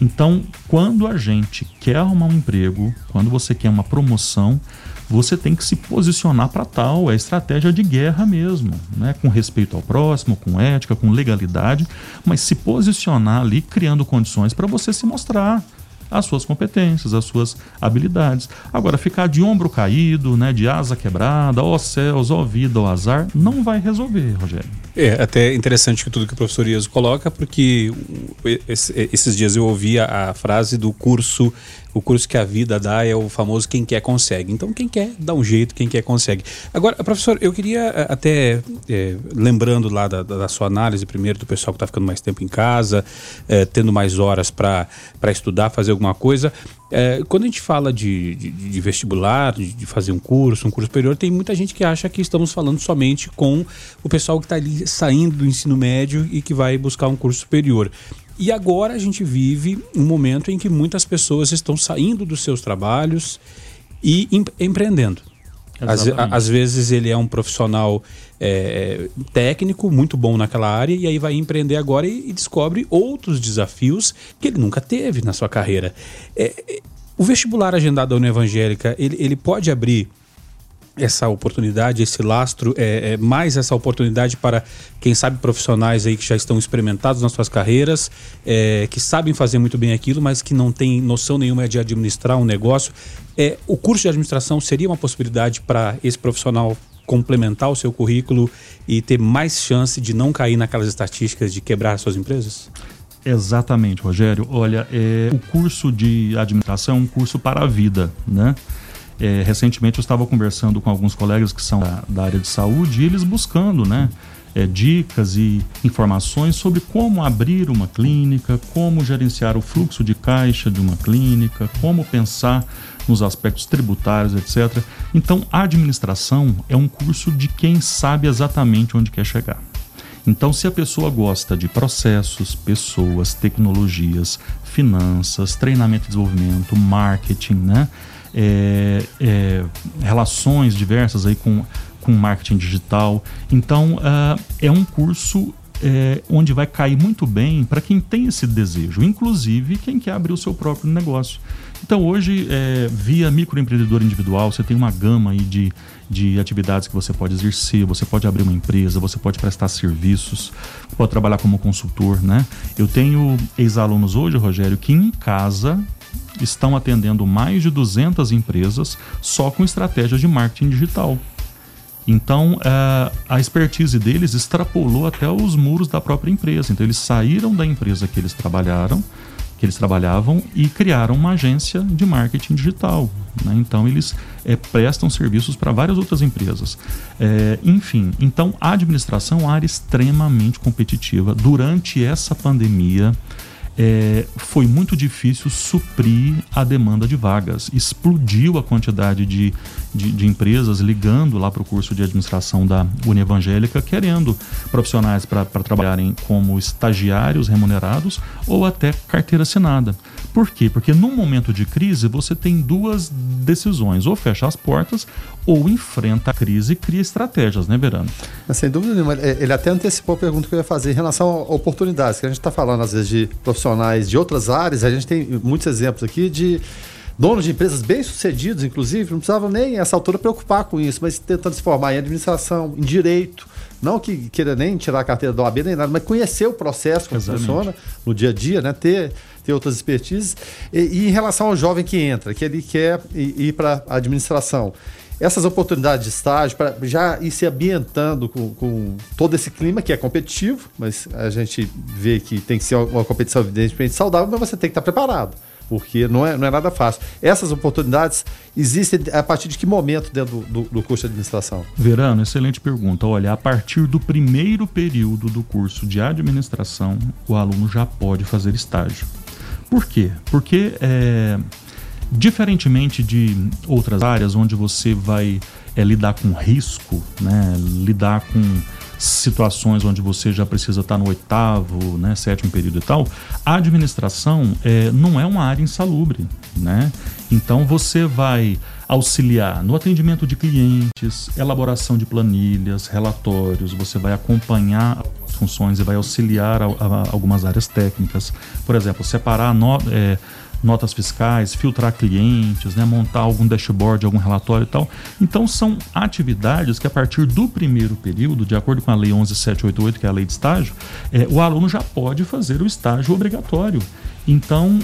Então, quando a gente quer arrumar um emprego, quando você quer uma promoção, você tem que se posicionar para tal. É estratégia de guerra mesmo, né? com respeito ao próximo, com ética, com legalidade, mas se posicionar ali, criando condições para você se mostrar as suas competências, as suas habilidades. Agora, ficar de ombro caído, né, de asa quebrada, ó céus, ó vida, ó azar, não vai resolver, Rogério. É até interessante que tudo que o professor Iaso coloca, porque esses dias eu ouvi a frase do curso o curso que a vida dá é o famoso quem quer consegue. Então, quem quer dá um jeito, quem quer consegue. Agora, professor, eu queria eh, até, é, lembrando lá da, da, sua análise primeiro do pessoal que está ficando mais tempo em casa, é, tendo mais horas para estudar, fazer alguma coisa. É, quando a gente fala de, de, de vestibular, de, de, fazer um curso, um curso superior, tem muita gente que acha que estamos falando somente com o pessoal que está ali saindo do ensino médio e que vai buscar um curso superior. E agora a gente vive um momento em que muitas pessoas estão saindo dos seus trabalhos e em, empreendendo. Às, às, vezes ele é um profissional é, técnico, muito bom naquela área, e aí vai empreender agora e, e, descobre outros desafios que ele nunca teve na sua carreira. É, é o vestibular agendado da União Evangélica, ele, ele pode abrir essa oportunidade, esse lastro, é, é, mais essa oportunidade para, quem sabe, profissionais aí que já estão experimentados nas suas carreiras, é, que sabem fazer muito bem aquilo, mas que não têm noção nenhuma de administrar um negócio. É, o curso de administração seria uma possibilidade para esse profissional complementar o seu currículo e ter mais chance de não cair naquelas estatísticas de quebrar suas empresas? Exatamente, Rogério. Olha, é, o curso de administração é um curso para a vida, né? É, recentemente eu estava conversando com alguns colegas que são da, da área de saúde e eles buscando, né? É, dicas e informações sobre como abrir uma clínica, como gerenciar o fluxo de caixa de uma clínica, como pensar nos aspectos tributários, etc. Então, a administração é um curso de quem sabe exatamente onde quer chegar. Então, se a pessoa gosta de processos, pessoas, tecnologias, finanças, treinamento e desenvolvimento, marketing, né? É, é, relações diversas aí com, com marketing digital. Então, uh, é um curso é, onde vai cair muito bem para quem tem esse desejo, inclusive quem quer abrir o seu próprio negócio. Então, hoje, é, via microempreendedor individual, você tem uma gama aí de, de atividades que você pode exercer, você pode abrir uma empresa, você pode prestar serviços, pode trabalhar como consultor, né? Eu tenho ex-alunos hoje, Rogério, que em casa estão atendendo mais de 200 empresas só com estratégias de marketing digital. Então, uh, a expertise deles extrapolou até os muros da própria empresa. Então, eles saíram da empresa que eles trabalharam, que eles trabalhavam e criaram uma agência de marketing digital. Né? Então, eles é, prestam serviços para várias outras empresas. É, enfim, então a administração é uma área extremamente competitiva. Durante essa pandemia, é, foi muito difícil suprir a demanda de vagas. Explodiu a quantidade de, de, de empresas ligando lá para o curso de administração da Uni Evangélica, querendo profissionais para trabalharem como estagiários remunerados ou até carteira assinada. Por quê? Porque num momento de crise você tem duas decisões: ou fecha as portas ou enfrenta a crise e cria estratégias, né, Verano? Mas, sem dúvida nenhuma, ele até antecipou a pergunta que eu ia fazer em relação a oportunidades, que a gente está falando às vezes de profissionais de outras áreas, a gente tem muitos exemplos aqui de donos de empresas bem-sucedidos, inclusive, não precisavam nem, essa altura, preocupar com isso, mas tentando se formar em administração, em direito, não que queira nem tirar a carteira da OAB nem nada, mas conhecer o processo, como Exatamente. funciona no dia a dia, né? ter, ter outras expertises. E, e, em relação ao jovem que entra, que ele quer ir, ir para a administração, essas oportunidades de estágio, para já ir se ambientando com, com, todo esse clima que é competitivo, mas a gente vê que tem que ser uma competição evidentemente saudável, mas você tem que estar preparado porque não é, não é nada fácil. Essas oportunidades existem a partir de que momento dentro do, do, do, curso de administração? Verano, excelente pergunta. Olha, a partir do primeiro período do curso de administração, o aluno já pode fazer estágio. Por quê? Porque é, Diferentemente de outras áreas onde você vai é, lidar com risco, né, lidar com situações onde você já precisa estar no oitavo, né, sétimo período e tal, a administração é, não é uma área insalubre, né? Então você vai auxiliar no atendimento de clientes, elaboração de planilhas, relatórios, você vai acompanhar funções e vai auxiliar a, algumas áreas técnicas. Por exemplo, separar no, é, notas fiscais, filtrar clientes, né, montar algum dashboard, algum relatório e tal. Então são atividades que a partir do primeiro período, de acordo com a lei 11788, que é a lei de estágio, é, o aluno já pode fazer o estágio obrigatório. Então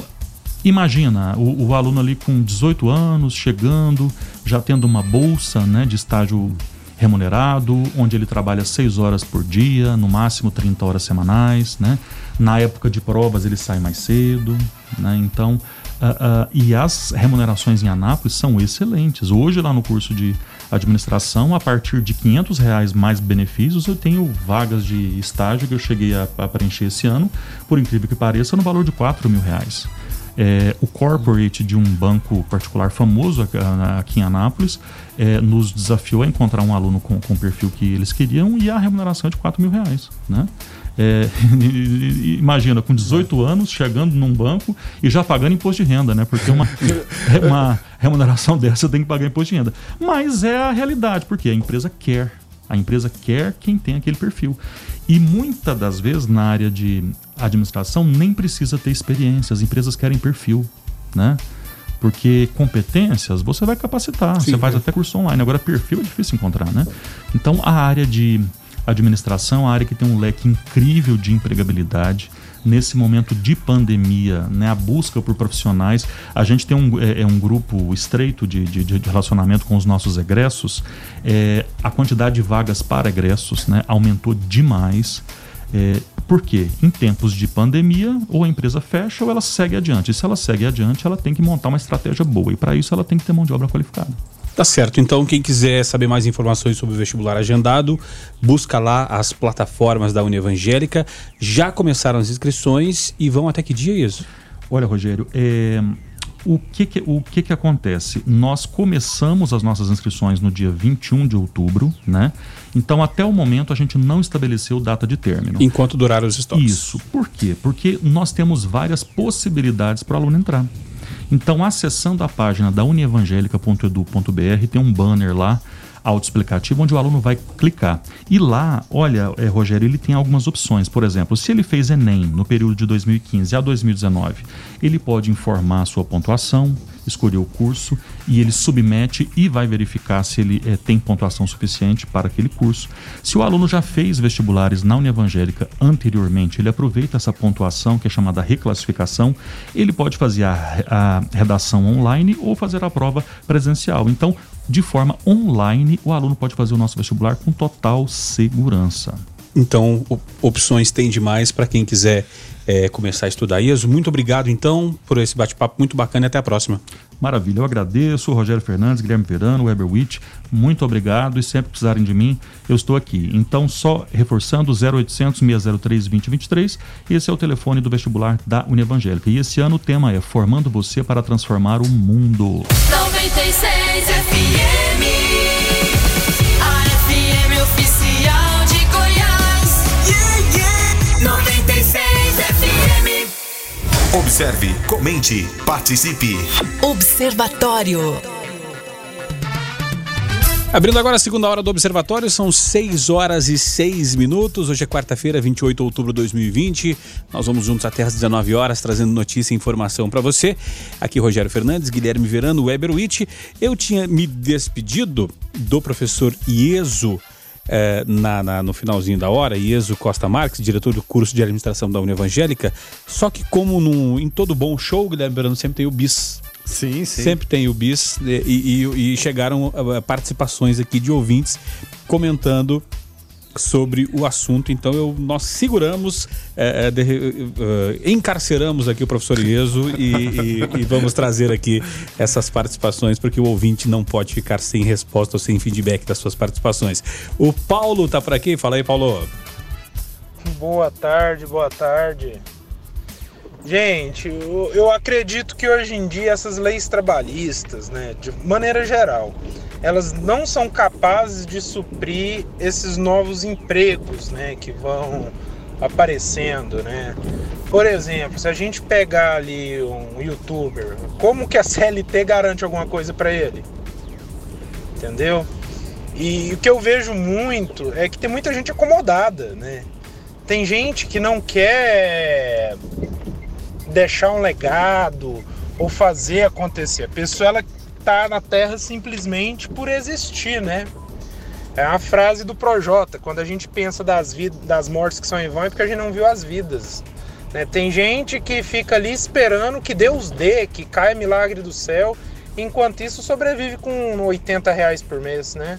Imagina o, o, aluno ali com 18 anos, chegando, já tendo uma bolsa né, de estágio remunerado, onde ele trabalha 6 horas por dia, no máximo 30 horas semanais. Né? Na época de provas ele sai mais cedo. Né? Então, uh, uh, e as remunerações em Anápolis são excelentes. Hoje, lá no curso de administração, a partir de 500 reais mais benefícios, eu tenho vagas de estágio que eu cheguei a, a preencher esse ano, por incrível que pareça, no valor de 4 mil reais. É, o corporate de um banco particular famoso aqui em Anápolis é, nos desafiou a encontrar um aluno com, com o perfil que eles queriam e a remuneração é de 4 mil reais. Né? É, *laughs* imagina, com 18 anos, chegando num banco e já pagando imposto de renda, né? Porque uma, *laughs* uma remuneração *laughs* dessa tem que pagar imposto de renda. Mas é a realidade, porque a empresa quer. A empresa quer quem tem aquele perfil. E muitas das vezes na área de administração nem precisa ter experiência, as empresas querem perfil, né? Porque competências você vai capacitar, Sim, você faz é. até curso online. Agora, perfil é difícil encontrar, né? Então, a área de administração uma área que tem um leque incrível de empregabilidade nesse momento de pandemia, né, a busca por profissionais. A gente tem um, é, é um grupo estreito de, de, de, relacionamento com os nossos egressos. É, a quantidade de vagas para egressos né, aumentou demais. É, por quê? Em tempos de pandemia, ou a empresa fecha ou ela segue adiante. E se ela segue adiante, ela tem que montar uma estratégia boa. E para isso ela tem que ter mão de obra qualificada. Tá certo. Então, quem quiser saber mais informações sobre o vestibular agendado, busca lá as plataformas da Univangélica. Já começaram as inscrições e vão até que dia isso? Olha, Rogério, é, o, que, que, o que, que acontece? Nós começamos as nossas inscrições no dia 21 de outubro, né? Então, até o momento, a gente não estabeleceu data de término. Enquanto durar os estoques. Isso. Por quê? Porque nós temos várias possibilidades para o aluno entrar. Então, acessando a página da unievangelica.edu.br, tem um banner lá autoexplicativo onde o aluno vai clicar. E lá, olha, é, Rogério, ele tem algumas opções. Por exemplo, se ele fez Enem no período de 2015 a 2019, ele pode informar a sua pontuação, escolher o curso e ele submete e vai verificar se ele é, tem pontuação suficiente para aquele curso. Se o aluno já fez vestibulares na Univangélica anteriormente, ele aproveita essa pontuação que é chamada reclassificação, ele pode fazer a, a redação online ou fazer a prova presencial. Então, de forma online, o aluno pode fazer o nosso vestibular com total segurança. Então, opções tem demais para quem quiser é, começar a estudar. Ieso, muito obrigado então por esse bate-papo muito bacana e até a próxima. Maravilha, eu agradeço, Rogério Fernandes, Guilherme Verano, Weber Witt, muito obrigado e sempre precisarem de mim, eu estou aqui. Então, só reforçando, 0800 603 2023, esse é o telefone do vestibular da Unevangélica. E esse ano o tema é Formando Você para Transformar o Mundo. 96 FM. Observe, comente, participe. Observatório. Abrindo agora a segunda hora do Observatório, são 6 horas e 6 minutos. Hoje é quarta-feira, 28 de outubro de 2020. Nós vamos juntos até às 19 horas, trazendo notícia e informação para você. Aqui Rogério Fernandes, Guilherme Verano, Weber Witt. Eu tinha me despedido do professor Ieso eh, na, na- no finalzinho da hora, Ieso Costa Marques, diretor do curso de administração da Unevangélica. Só que, como num- em todo bom show, Guilherme Verano sempre tem o bis. Sim, sim. Sempre tem o bis e, e- e chegaram ah, participações aqui de ouvintes comentando sobre o assunto. Então eu, nós seguramos, eh, eh, de- eh, encarceramos aqui o professor Ieso e, e- e vamos trazer aqui essas participações, porque o ouvinte não pode ficar sem resposta ou sem feedback das suas participações. O Paulo tá por aqui, fala aí, Paulo. Boa tarde, boa tarde. Gente, eu, eu acredito que hoje em dia essas leis trabalhistas, né, de maneira geral, elas não são capazes de suprir esses novos empregos, né, que vão aparecendo, né? Por exemplo, se a gente pegar ali um youtuber, como que a CLT garante alguma coisa para ele? Entendeu? E o que eu vejo muito é que tem muita gente acomodada, né? Tem gente que não quer deixar um legado ou fazer acontecer. A pessoa ela tá na Terra simplesmente por existir, né? É uma frase do Projota, quando a gente pensa das vidas, das mortes que são em vão, é porque a gente não viu as vidas. né? Tem gente que fica ali esperando que Deus dê, que caia milagre do céu, enquanto isso sobrevive com 80 reais por mês, né?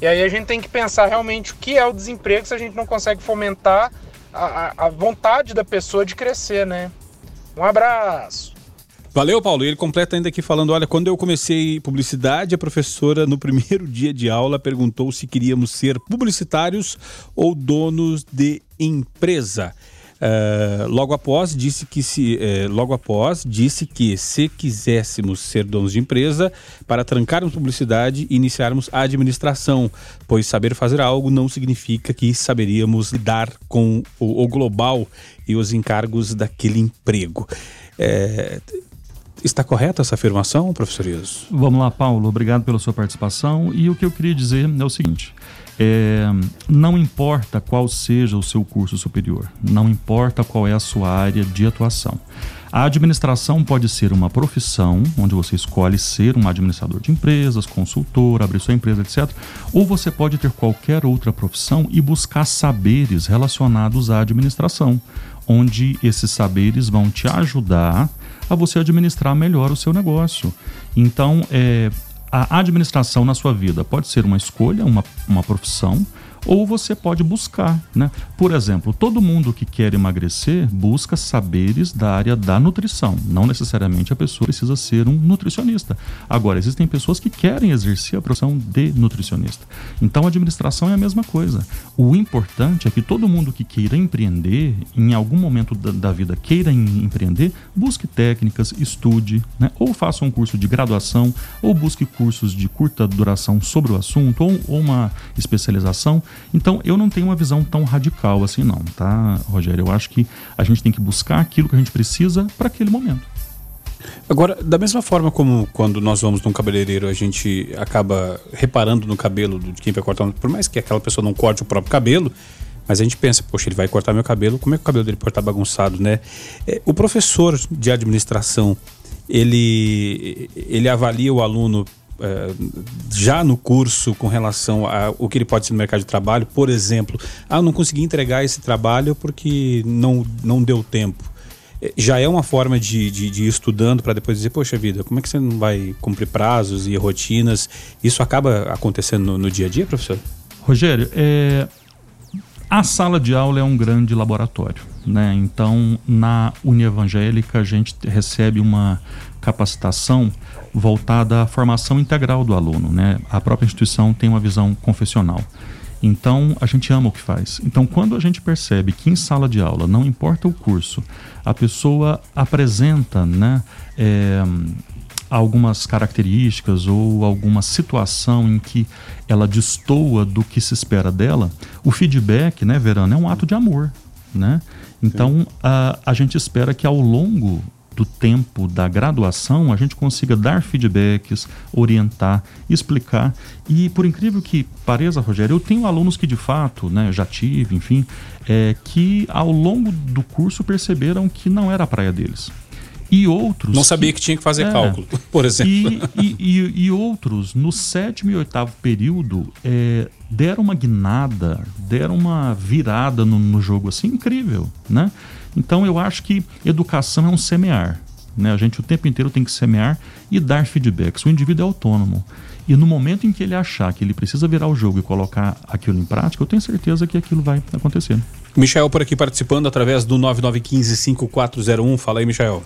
E aí a gente tem que pensar realmente o que é o desemprego se a gente não consegue fomentar a, a- a vontade da pessoa de crescer, né? Um abraço. Valeu, Paulo. E ele completa ainda aqui falando: olha, quando eu comecei publicidade, a professora, no primeiro *laughs* dia de aula, perguntou se queríamos ser publicitários ou donos de empresa. Eh, logo após disse que se eh, logo após disse que se quiséssemos ser donos de empresa para trancarmos publicidade e iniciarmos a administração pois saber fazer algo não significa que saberíamos lidar com o, o global e os encargos daquele emprego Eh, Está correta essa afirmação, professor Iso? Vamos lá, Paulo, obrigado pela sua participação. E o que eu queria dizer é o seguinte: é, não importa qual seja o seu curso superior, não importa qual é a sua área de atuação. A administração pode ser uma profissão, onde você escolhe ser um administrador de empresas, consultor, abrir sua empresa, etc. Ou você pode ter qualquer outra profissão e buscar saberes relacionados à administração, onde esses saberes vão te ajudar a você administrar melhor o seu negócio. Então, é, a administração na sua vida pode ser uma escolha, uma, uma profissão, ou você pode buscar, né? Por exemplo, todo mundo que quer emagrecer busca saberes da área da nutrição. Não necessariamente a pessoa precisa ser um nutricionista. Agora, existem pessoas que querem exercer a profissão de nutricionista. Então, a administração é a mesma coisa. O importante é que todo mundo que queira empreender, em algum momento da, da vida queira em- empreender, busque técnicas, estude, né? ou faça um curso de graduação, ou busque cursos de curta duração sobre o assunto, ou, ou uma especialização. Então, eu não tenho uma visão tão radical assim, não, tá, Rogério? Eu acho que a gente tem que buscar aquilo que a gente precisa para aquele momento. Agora, da mesma forma como quando nós vamos num cabeleireiro, a gente acaba reparando no cabelo de quem vai cortar, por mais que aquela pessoa não corte o próprio cabelo, mas a gente pensa, poxa, ele vai cortar meu cabelo, como é que o cabelo dele pode estar bagunçado, né? É, o professor de administração, ele, ele avalia o aluno já no curso com relação ao que ele pode ser no mercado de trabalho, por exemplo, ah, não consegui entregar esse trabalho porque não, não deu tempo eh, já é uma forma de, de, de ir estudando para depois dizer, poxa vida, como é que você não vai cumprir prazos e rotinas? Isso acaba acontecendo no, no dia a dia, professor? Rogério, é, A sala de aula é um grande laboratório, né? Então, na Unievangélica, a gente recebe uma capacitação voltada à formação integral do aluno, né? A própria instituição tem uma visão confessional. Então, a gente ama o que faz. Então, quando a gente percebe que em sala de aula, não importa o curso, a pessoa apresenta, né, é, algumas características ou alguma situação em que ela destoa do que se espera dela, o feedback, né, Verano, é um ato de amor, né? Então, a, a gente espera que ao longo do tempo da graduação a gente consiga dar feedbacks, orientar, explicar. E por incrível que pareça, Rogério, eu tenho alunos que de fato, né, já tive, enfim, é, que ao longo do curso perceberam que não era a praia deles. E outros. Não sabia que tinha que fazer É. cálculo, *laughs* por exemplo. E, e, e- e outros, no sétimo e oitavo período, é, deram uma guinada, deram uma virada no, no jogo assim, incrível, né? Então eu acho que educação é um semear. Né? A gente o tempo inteiro tem que semear e dar feedbacks. O indivíduo é autônomo. E no momento em que ele achar que ele precisa virar o jogo e colocar aquilo em prática, eu tenho certeza que aquilo vai acontecer. Michael por aqui participando através do 9915-5401. Fala aí, Michael.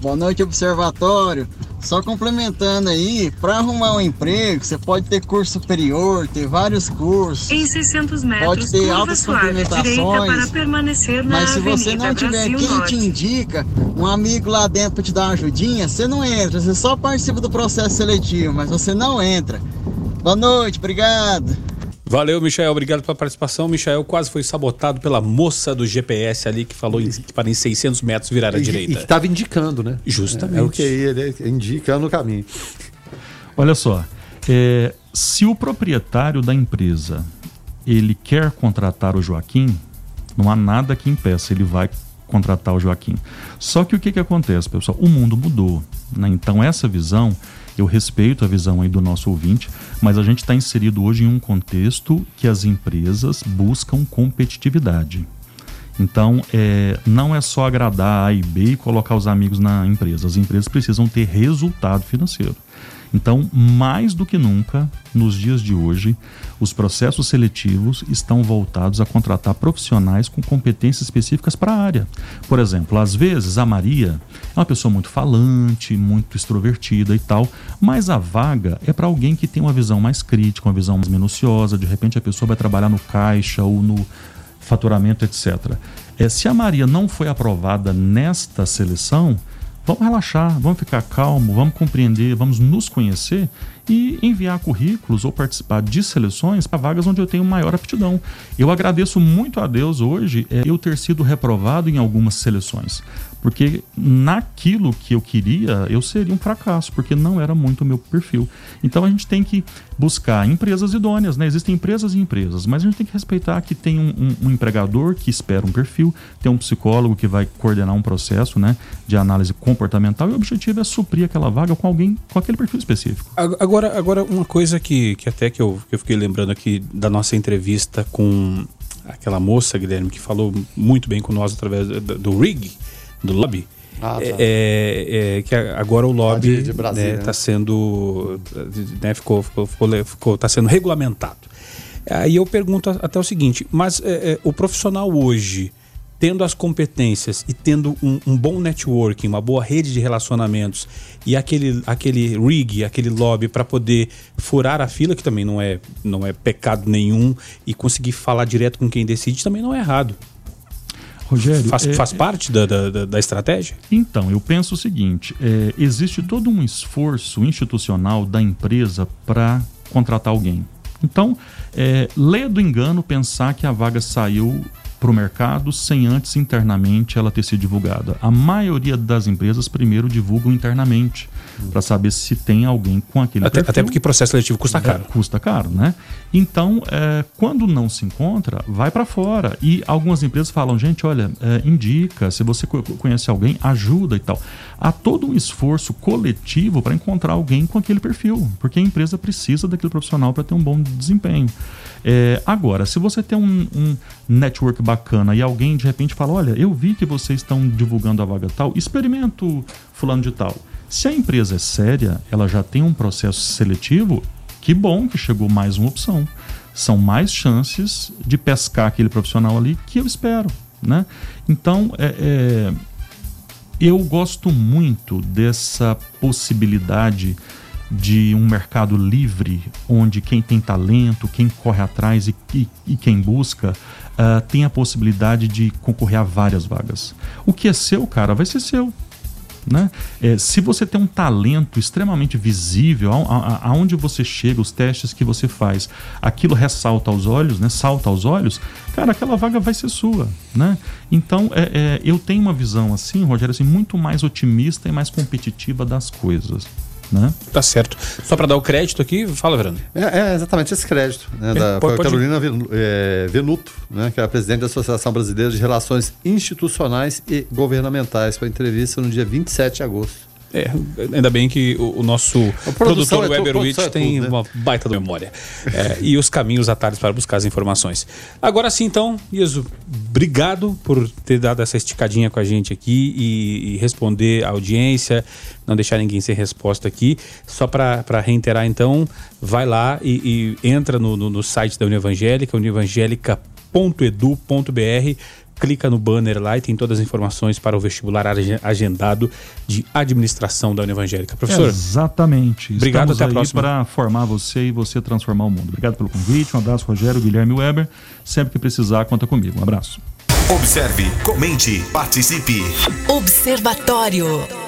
Boa noite, observatório. Só complementando aí, para arrumar um emprego, você pode ter curso superior, ter vários cursos. Em 600 metros, Pode ter altas suave à direita para complementações. permanecer na Mas se você não tiver Brasil quem Norte. te indica, um amigo lá dentro para te dar uma ajudinha, você não entra. Você só participa do processo seletivo, mas você não entra. Boa noite, obrigado. Valeu, Michael. Obrigado pela participação. Michael quase foi sabotado pela moça do GPS ali que falou em, que para em 600 metros virar à E, e direita. que estava indicando, né? Justamente. É o que ele indica no caminho. Olha só, é, se o proprietário da empresa ele quer contratar o Joaquim, não há nada que impeça, ele vai contratar o Joaquim. Só que o que, que acontece, pessoal? O mundo mudou. né? Então, essa visão, eu respeito a visão aí do nosso ouvinte, mas a gente está inserido hoje em um contexto que as empresas buscam competitividade. Então, é, não é só agradar A e B e colocar os amigos na empresa. As empresas precisam ter resultado financeiro. Então, mais do que nunca, nos dias de hoje, os processos seletivos estão voltados a contratar profissionais com competências específicas para a área. Por exemplo, às vezes a Maria é uma pessoa muito falante, muito extrovertida e tal, mas a vaga é para alguém que tem uma visão mais crítica, uma visão mais minuciosa. De repente, a pessoa vai trabalhar no caixa ou no faturamento, etc. É, se a Maria não foi aprovada nesta seleção, vamos relaxar, vamos ficar calmo, vamos compreender, vamos nos conhecer e enviar currículos ou participar de seleções para vagas onde eu tenho maior aptidão. Eu agradeço muito a Deus hoje é, eu ter sido reprovado em algumas seleções, porque naquilo que eu queria eu seria um fracasso, porque não era muito o meu perfil. Então a gente tem que buscar empresas idôneas, né? Existem empresas e empresas, mas a gente tem que respeitar que tem um, um- um empregador que espera um perfil, tem um psicólogo que vai coordenar um processo, né, de análise comportamental e o objetivo é suprir aquela vaga com alguém com aquele perfil específico. Ag- Agora, agora uma coisa que, que até que eu, que eu fiquei lembrando aqui da nossa entrevista com aquela moça, Guilherme, que falou muito bem com nós através do, do RIG, do lobby. Ah, tá. é, é, que a- agora o lobby está né? sendo né, ficou, ficou, ficou, ficou tá sendo regulamentado. Aí eu pergunto até o seguinte, mas é, é, o profissional hoje tendo as competências e tendo um, um bom networking, uma boa rede de relacionamentos e aquele, aquele rig, aquele lobby para poder furar a fila, que também não é, não é pecado nenhum, e conseguir falar direto com quem decide, também não é errado. Rogério, faz, é- faz parte da, da, da- estratégia? Então, eu penso o seguinte: é, existe todo um esforço institucional da empresa para contratar alguém. Então, é, lê do engano pensar que a vaga saiu para o mercado sem antes internamente ela ter sido divulgada. A maioria das empresas primeiro divulgam internamente para saber se tem alguém com aquele Até, perfil. até porque processo seletivo custa caro. É, custa caro, né? Então, é, quando não se encontra, vai para fora. E algumas empresas falam, gente, olha, é, indica, se você co- conhece alguém, ajuda e tal. Há todo um esforço coletivo para encontrar alguém com aquele perfil, porque a empresa precisa daquele profissional para ter um bom desempenho. É, agora, se você tem um, um network bacana e alguém de repente fala, olha, eu vi que vocês estão divulgando a vaga tal, experimento fulano de tal. Se a empresa é séria, ela já tem um processo seletivo, que bom que chegou mais uma opção. são mais chances de pescar aquele profissional ali que eu espero, né? Então, é, é, eu gosto muito dessa possibilidade de um mercado livre, onde quem tem talento, quem corre atrás e, e, e quem busca, ah, tem a possibilidade de concorrer a várias vagas. O que é seu, cara, vai ser seu. Né? É, se você tem um talento extremamente visível, a- a- aonde você chega, os testes que você faz, aquilo ressalta aos olhos, né? salta aos olhos, cara, aquela vaga vai ser sua. Né? Então, é, é, eu tenho uma visão assim, Rogério, assim, muito mais otimista e mais competitiva das coisas. Né? Tá certo. Só para dar o crédito aqui, fala, Verano. É, é exatamente esse crédito, né, É, da pode- pode- Carolina Ven- é, Venuto, né, que é a presidente da Associação Brasileira de Relações Institucionais e Governamentais, para entrevista no dia 27 de agosto. É, ainda bem que o, o nosso produtor é Weber produção é tem né? uma baita memória. É, e os caminhos atalhos para buscar as informações. Agora sim, então, Iso, obrigado por ter dado essa esticadinha com a gente aqui e, e responder a audiência, não deixar ninguém sem resposta aqui. Só para reiterar, então, vai lá e, e entra no, no, no site da União Evangélica, unievangelica.edu.br clica no banner lá e tem todas as informações para o vestibular age- agendado de administração da Univangélica. Professor, Exatamente. Obrigado, Estamos até a próxima. para formar você e você transformar o mundo. Obrigado pelo convite. Um abraço, Rogério, Guilherme Weber. Sempre que precisar, conta comigo. Um abraço. Observe, comente, participe. Observatório.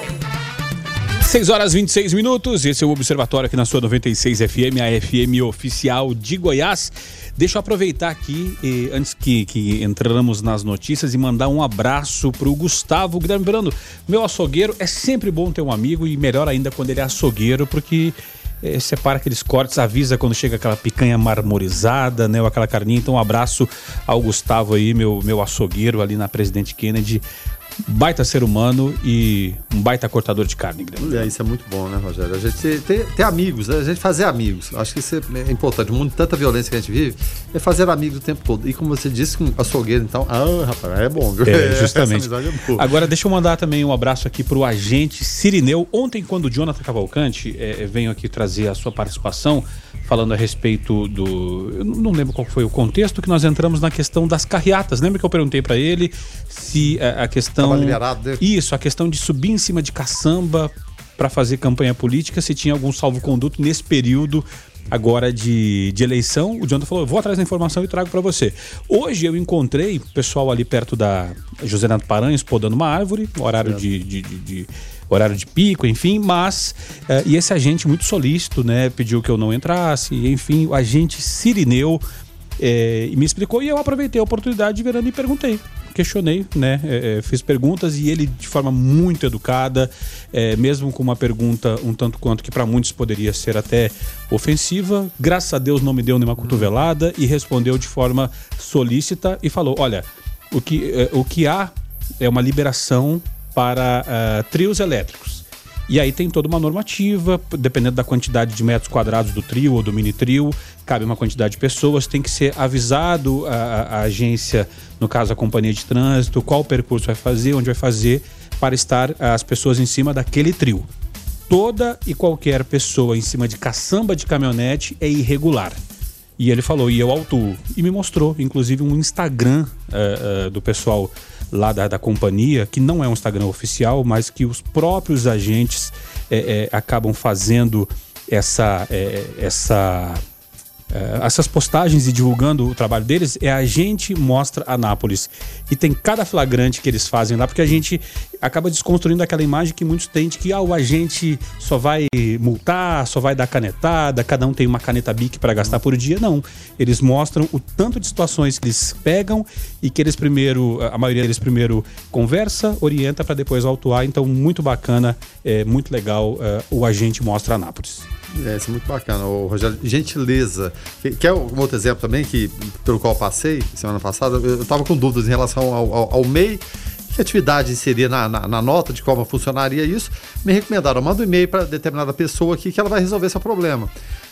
6 horas 26 minutos. Esse é o Observatório aqui na sua 96 FM, a FM oficial de Goiás. Deixa eu aproveitar aqui, eh, antes que, que entramos nas notícias, e mandar um abraço pro Gustavo Guilherme Brando. Meu açougueiro, é sempre bom ter um amigo e melhor ainda quando ele é açougueiro, porque eh, separa aqueles cortes, avisa quando chega aquela picanha marmorizada, né, ou aquela carninha. Então, um abraço ao Gustavo aí, meu, meu açougueiro ali na Presidente Kennedy. Baita ser humano e um baita cortador de carne. É, isso é muito bom, né, Rogério? A gente ter, ter- amigos, né? a gente fazer amigos. Acho que isso é importante. O mundo de tanta violência que a gente vive é fazer amigos o tempo todo. E como você disse, com açougueiro, então, ah, rapaz, é bom, viu? É, *laughs* justamente. é. Agora, deixa eu mandar também um abraço aqui pro agente Sirineu. Ontem, quando o Jonathan Cavalcante eh, veio aqui trazer a sua participação, falando a respeito do. Eu não lembro qual foi o contexto, que nós entramos na questão das carreatas. Lembra que eu perguntei para ele se eh, a questão. Liberado, né? Isso, a questão de subir em cima de caçamba para fazer campanha política, se tinha algum salvo-conduto nesse período agora de, de eleição. O Jonathan falou: vou atrás da informação e trago para você. Hoje eu encontrei o pessoal ali perto da José Nato Paranhos podando uma árvore, horário de, de- de- de- horário de pico, enfim, mas eh, e esse agente muito solícito, né, pediu que eu não entrasse, enfim, o agente Sirineu eh, e me explicou e eu aproveitei a oportunidade de verano e perguntei questionei, né? é, é, fiz perguntas e ele, de forma muito educada, é, mesmo com uma pergunta um tanto quanto que para muitos poderia ser até ofensiva, graças a Deus não me deu nenhuma cotovelada e respondeu de forma solícita e falou: olha, o que, é, o que há é uma liberação para ah, trios elétricos. E aí tem toda uma normativa, dependendo da quantidade de metros quadrados do trio ou do mini trio, cabe uma quantidade de pessoas, tem que ser avisado a- a agência, no caso a companhia de trânsito, qual percurso vai fazer, onde vai fazer, para estar as pessoas em cima daquele trio. Toda e qualquer pessoa em cima de caçamba de caminhonete é irregular. E ele falou, e eu autuo. E me mostrou, inclusive, um Instagram eh, eh, do pessoal lá da, da companhia, que não é um Instagram oficial, mas que os próprios agentes eh, acabam fazendo essa, essa, eh, essas postagens e divulgando o trabalho deles. É a gente mostra Anápolis. E tem cada flagrante que eles fazem lá, porque a gente acaba desconstruindo aquela imagem que muitos têm de que ah, o agente só vai multar, só vai dar canetada, cada um tem uma caneta BIC para gastar por dia. Não. Eles mostram o tanto de situações que eles pegam e que eles primeiro, a maioria deles primeiro conversa, orienta para depois autuar. Então, muito bacana, é muito legal eh, o agente mostra Anápolis. É, isso é muito bacana, ô, Rogério. Gentileza. Que, que é um outro exemplo também que, pelo qual passei semana passada. Eu estava com dúvidas em relação ao, ao, ao MEI. Que atividade seria na, na, na nota de como funcionaria isso? Me recomendaram, manda um e-mail para determinada pessoa aqui que ela vai resolver seu problema.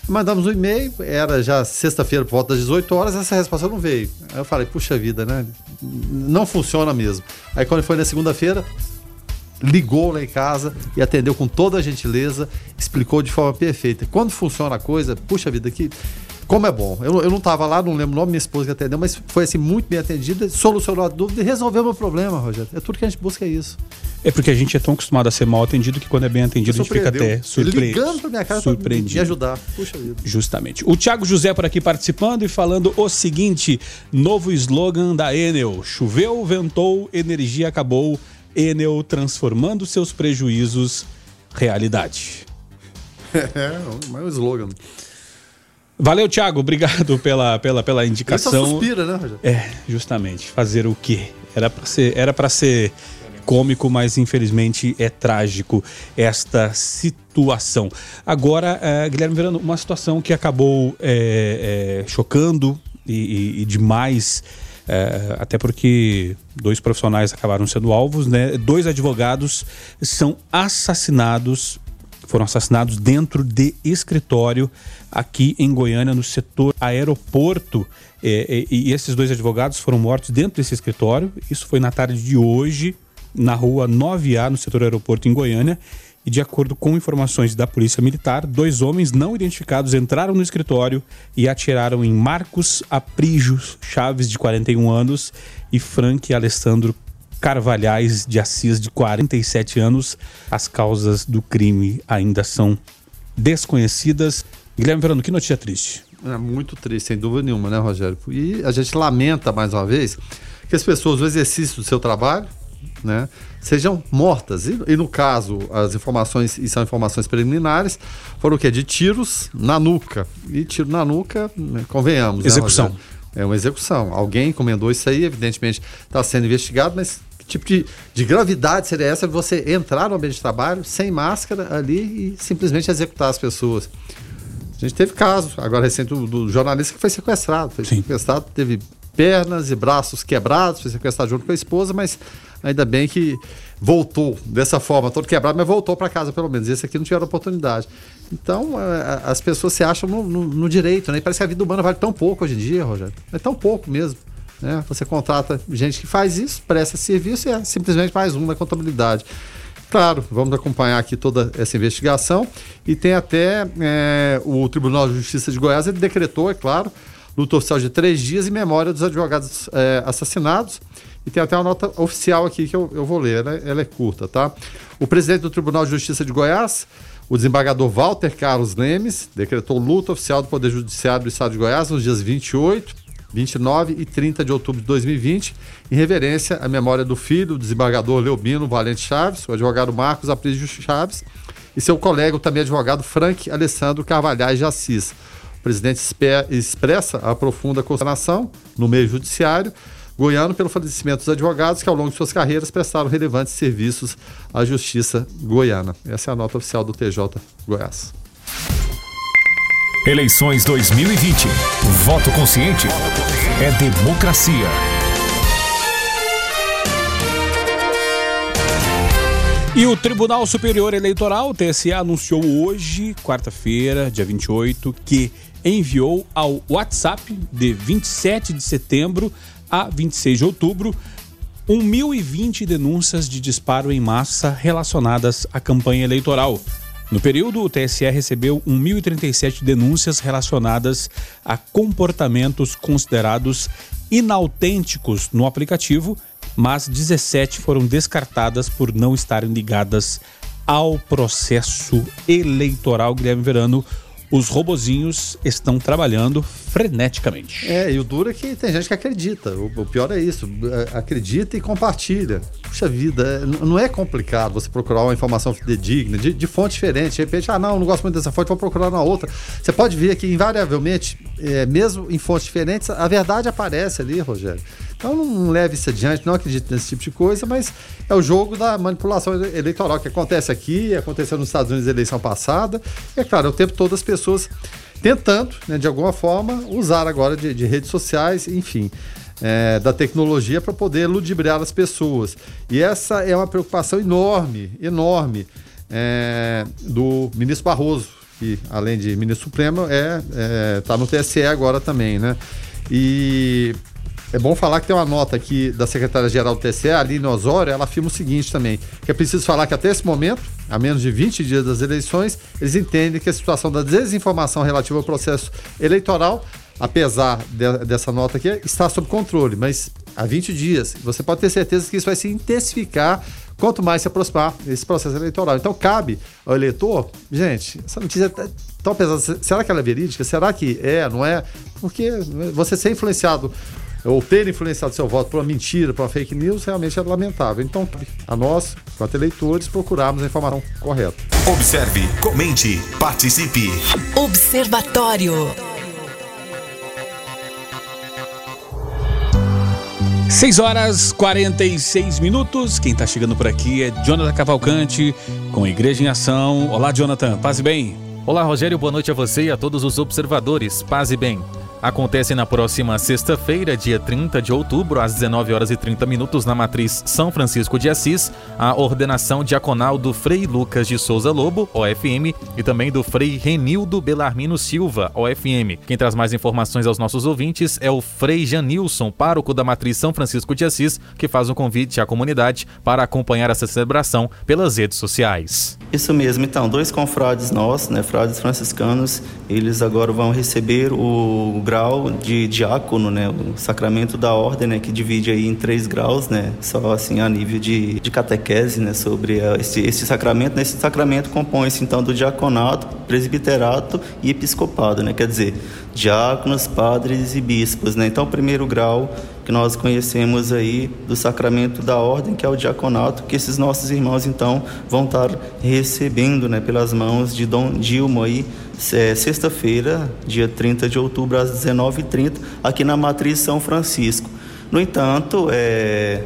Mandamos um e-mail, era já sexta-feira por volta das 18 horas, essa resposta não veio. Aí eu falei, puxa vida, né? Não funciona mesmo. Aí quando foi na segunda-feira, ligou lá em casa e atendeu com toda a gentileza, explicou de forma perfeita. Quando funciona a coisa, puxa vida, que Como é bom. Eu, eu não estava lá, não lembro o nome, minha esposa que atendeu, mas foi assim, muito bem atendida, solucionou a dúvida e resolveu o meu problema, Rogério. É tudo que a gente busca é isso. É porque a gente é tão acostumado a ser mal atendido que quando é bem atendido a gente fica até surpreendido. Ligando pra minha casa pra surpreendido. me ajudar. Puxa vida. Justamente. O Thiago José por aqui participando e falando o seguinte: novo slogan da Enel. Choveu, ventou, energia acabou. Enel transformando seus prejuízos realidade. É, *laughs* é o slogan. Valeu, Thiago. Obrigado pela, pela, pela Ele só indicação. suspira, né, Rogério? É, justamente. Fazer o quê? Era pra ser, era pra ser cômico, mas infelizmente é trágico esta situação. Agora, eh, Guilherme Verano, uma situação que acabou eh, eh, chocando e, e- e demais, eh, até porque dois profissionais acabaram sendo alvos, né? Dois advogados são assassinados foram assassinados dentro de escritório aqui em Goiânia, no setor aeroporto. É, é, e esses dois advogados foram mortos dentro desse escritório. Isso foi na tarde de hoje, na rua 9A, no setor aeroporto em Goiânia. E de acordo com informações da Polícia Militar, dois homens não identificados entraram no escritório e atiraram em Marcos Aprígio Chaves, de 41 anos, e Frank Alessandro Carvalhais de Assis, de 47 anos. As causas do crime ainda são desconhecidas. Guilherme Verano, que notícia triste. É muito triste, sem dúvida nenhuma, né, Rogério? E a gente lamenta mais uma vez que as pessoas, no exercício do seu trabalho, né, sejam mortas. E, e no caso, as informações, e são informações preliminares, foram o quê? De tiros na nuca. E tiro na nuca, né, convenhamos. né, Execução. Rogério? é uma execução. Alguém encomendou isso aí, evidentemente está sendo investigado, mas que tipo de, de gravidade seria essa de você entrar no ambiente de trabalho sem máscara ali e simplesmente executar as pessoas? A gente teve caso, agora recente, do, do jornalista que foi sequestrado. Foi sequestrado, teve pernas e braços quebrados, foi sequestrado junto com a esposa, mas ainda bem que voltou dessa forma, todo quebrado, mas voltou para casa pelo menos. Esse aqui não tiveram oportunidade. Então, eh, as pessoas se acham no, no- no direito, né? E parece que a vida humana vale tão pouco hoje em dia, Rogério. É tão pouco mesmo. Né? Você contrata gente que faz isso, presta serviço e é simplesmente mais um na contabilidade. Claro, vamos acompanhar aqui toda essa investigação e tem até eh, o Tribunal de Justiça de Goiás, ele decretou, é claro, luta oficial de três dias em memória dos advogados eh, assassinados e tem até uma nota oficial aqui que eu, eu vou ler, ela, é- ela é curta, tá? O presidente do Tribunal de Justiça de Goiás, o desembargador Walter Carlos Lemes, decretou luta oficial do Poder Judiciário do Estado de Goiás nos dias 28, 29 e 30 de outubro de 2020, em reverência à memória do filho, o desembargador Leobino Valente Chaves, o advogado Marcos Aprígio Chaves, e seu colega, o também advogado Frank Alessandro Carvalhais de Assis. O presidente expressa a profunda consternação no meio judiciário goiano pelo falecimento dos advogados que, ao longo de suas carreiras, prestaram relevantes serviços à justiça goiana. Essa é a nota oficial do TJ Goiás. Eleições 2020. Voto consciente é democracia. E o Tribunal Superior Eleitoral, TSE, anunciou hoje, quarta-feira, dia 28, que enviou ao WhatsApp de 27 de setembro a 26 de outubro 1.020 denúncias de disparo em massa relacionadas à campanha eleitoral. No período, o TSE recebeu 1.037 denúncias relacionadas a comportamentos considerados inautênticos no aplicativo, mas 17 foram descartadas por não estarem ligadas ao processo eleitoral. Guilherme Verano, os robozinhos estão trabalhando freneticamente. É, e o duro é que tem gente que acredita. O, o pior é isso. é, Acredita e compartilha. Puxa vida, é, não é complicado você procurar uma informação fidedigna, de, de fonte diferente. De repente, ah, não, não gosto muito dessa fonte, vou procurar uma outra. Você pode ver que, invariavelmente, é, mesmo em fontes diferentes, a verdade aparece ali, Rogério. Então não leve isso adiante, não acredite nesse tipo de coisa, mas é o jogo da manipulação ele- eleitoral que acontece aqui, aconteceu nos Estados Unidos na eleição passada. E é claro, é o tempo todo as pessoas tentando, né, de alguma forma, usar agora de, de redes sociais, enfim, é, da tecnologia para poder ludibriar as pessoas. E essa é uma preocupação enorme, enorme é, do ministro Barroso, que além de ministro supremo, é, é, tá no TSE agora também, né? E É bom falar que tem uma nota aqui da secretária-geral do TCE, Aline Osório, ela afirma o seguinte também, que é preciso falar que até esse momento, a menos de 20 dias das eleições, eles entendem que a situação da desinformação relativa ao processo eleitoral, apesar de- dessa nota aqui, está sob controle, mas há 20 dias. Você pode ter certeza que isso vai se intensificar quanto mais se aproximar esse processo eleitoral. Então cabe ao eleitor, gente, essa notícia é tão pesada, se- será que ela é verídica? Será que é, não é? Porque você ser influenciado ou ter influenciado seu voto por uma mentira, por uma fake news, realmente é lamentável. Então, a nós, quanto eleitores, procurarmos a informação correta. Observe, comente, participe. Observatório. 6 horas 46 minutos. Quem tá chegando por aqui é Jonathan Cavalcante com Igreja em Ação. Olá, Jonathan. Paz e bem. Olá, Rogério. Boa noite a você e a todos os observadores. Paz e bem. Acontece na próxima sexta-feira, dia 30 de outubro, às 19 horas e 30 minutos, na matriz São Francisco de Assis, a ordenação diaconal do Frei Lucas de Souza Lobo, OFM, e também do Frei Renildo Belarmino Silva, OFM. Quem traz mais informações aos nossos ouvintes é o Frei Janilson, pároco da matriz São Francisco de Assis, que faz um convite à comunidade para acompanhar essa celebração pelas redes sociais. Isso mesmo, então, dois confrades nossos, né, frades franciscanos, eles agora vão receber o grau de diácono, né, o sacramento da ordem, né, que divide aí em três graus, né, só assim a nível de, de catequese, né, sobre eh, esse, esse sacramento. né, Esse sacramento compõe-se então do diaconato, presbiterato e episcopado, né, quer dizer, diáconos, padres e bispos, né. Então, o primeiro grau que nós conhecemos aí do sacramento da ordem, que é o diaconato, que esses nossos irmãos então vão estar recebendo, né, pelas mãos de Dom Dilma aí, é, sexta-feira, dia 30 de outubro, às 19h30, aqui na Matriz São Francisco. No entanto, é,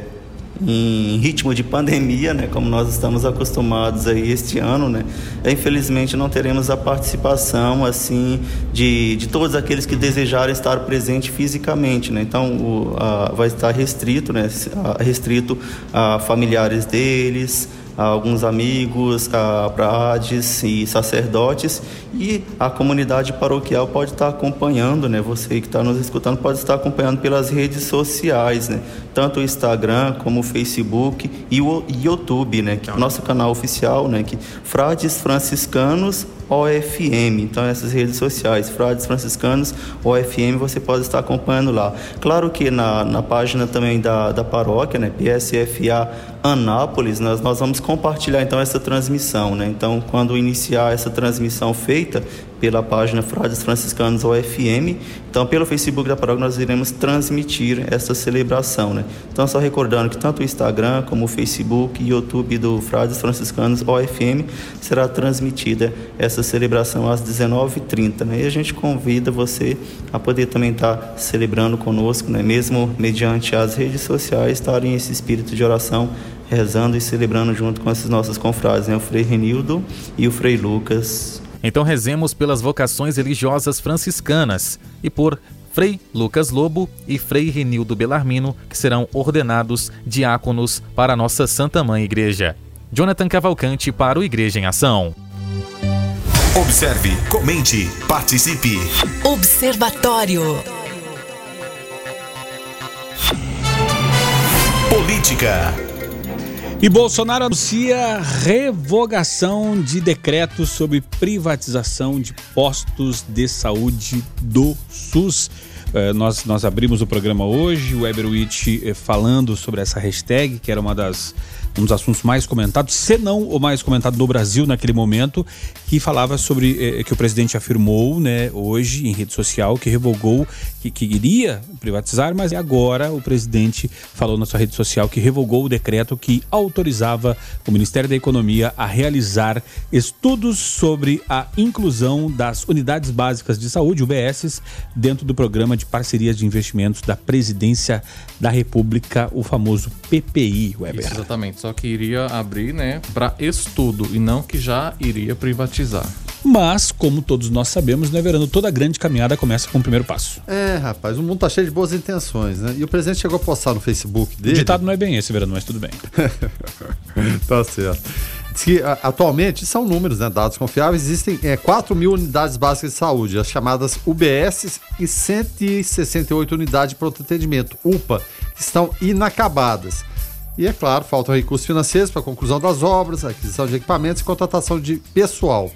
em ritmo de pandemia, né, como nós estamos acostumados aí este ano, né, infelizmente não teremos a participação assim de, de todos aqueles que desejarem estar presente fisicamente, né, então o, a, vai estar restrito, né, restrito a familiares deles, a alguns amigos, a prades e sacerdotes e a comunidade paroquial pode estar acompanhando, né? Você que está nos escutando pode estar acompanhando pelas redes sociais, né? Tanto o Instagram como o Facebook e o YouTube, né? Que é o nosso canal oficial, né? Que Frades Franciscanos OFM. Então essas redes sociais, Frades Franciscanos OFM, você pode estar acompanhando lá. Claro que na, na página também da, da paróquia, né? PSFA Anápolis, nós, nós vamos compartilhar então essa transmissão, né? Então, quando iniciar essa transmissão feita pela página Frades Franciscanos OFM, então pelo Facebook da paróquia nós iremos transmitir essa celebração, né? Então, só recordando que tanto o Instagram como o Facebook e YouTube do Frades Franciscanos OFM será transmitida essa celebração às 19h30, né? E a gente convida você a poder também estar celebrando conosco, né? Mesmo mediante as redes sociais, estarem esse espírito de oração rezando e celebrando junto com esses nossos confrades, né? O Frei Renildo e o Frei Lucas. Então rezemos pelas vocações religiosas franciscanas e por Frei Lucas Lobo e Frei Renildo Belarmino, que serão ordenados diáconos para a nossa Santa Mãe Igreja. Jonathan Cavalcante para o Igreja em Ação. Observe, comente, participe. Observatório. Política. E Bolsonaro anuncia revogação de decreto sobre privatização de postos de saúde do SUS. Eh, nós, nós abrimos o programa hoje, o Weber Witt eh, falando sobre essa hashtag, que era uma das, um dos assuntos mais comentados, se não o mais comentado no Brasil naquele momento, que falava sobre eh, que o presidente afirmou né, hoje em rede social que revogou, que, que iria privatizar, mas agora o presidente falou na sua rede social que revogou o decreto que autorizava o Ministério da Economia a realizar estudos sobre a inclusão das unidades básicas de saúde, UBSs, dentro do programa de parcerias de investimentos da Presidência da República, o famoso PPI, Weber. Isso, exatamente. Só que iria abrir, né, para estudo e não que já iria privatizar. Mas, como todos nós sabemos, né, Verano, toda grande caminhada começa com o primeiro passo. É, rapaz, o mundo tá cheio de boas intenções, né? E o presidente chegou a postar no Facebook O dele. ditado não é bem esse, Verano, mas tudo bem. *laughs* tá certo. Diz que atualmente, são números, né, dados confiáveis, existem é, 4 mil unidades básicas de saúde, as chamadas UBS, e 168 unidades de pronto atendimento, UPA, que estão inacabadas. E é claro, faltam recursos financeiros para a conclusão das obras, aquisição de equipamentos e contratação de pessoal.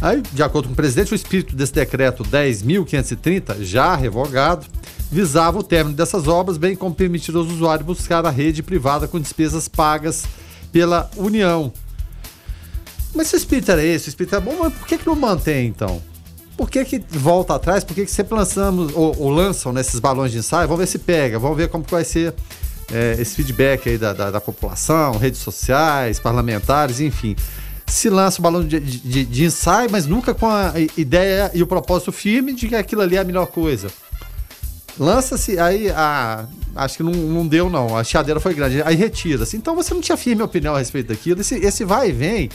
Aí, de acordo com o presidente, o espírito desse decreto 10.530, já revogado, visava o término dessas obras, bem como permitir aos usuários buscar a rede privada com despesas pagas pela União. Mas se o espírito era esse, o espírito é bom, mas por que, que não mantém então? Por que, que volta atrás? Por que, que sempre lançamos ou, ou lançam nesses balões de ensaio? Vamos ver se pega, vamos ver como vai ser é, esse feedback aí da, da, da população, redes sociais, parlamentares, enfim. Se lança o balão de, de, de ensaio, mas nunca com a ideia e o propósito firme de que aquilo ali é a melhor coisa. Lança-se, aí acho que não, não deu, não. A chiadeira foi grande. Aí retira-se. Então você não tinha firme opinião a respeito daquilo. Esse, esse vai e vem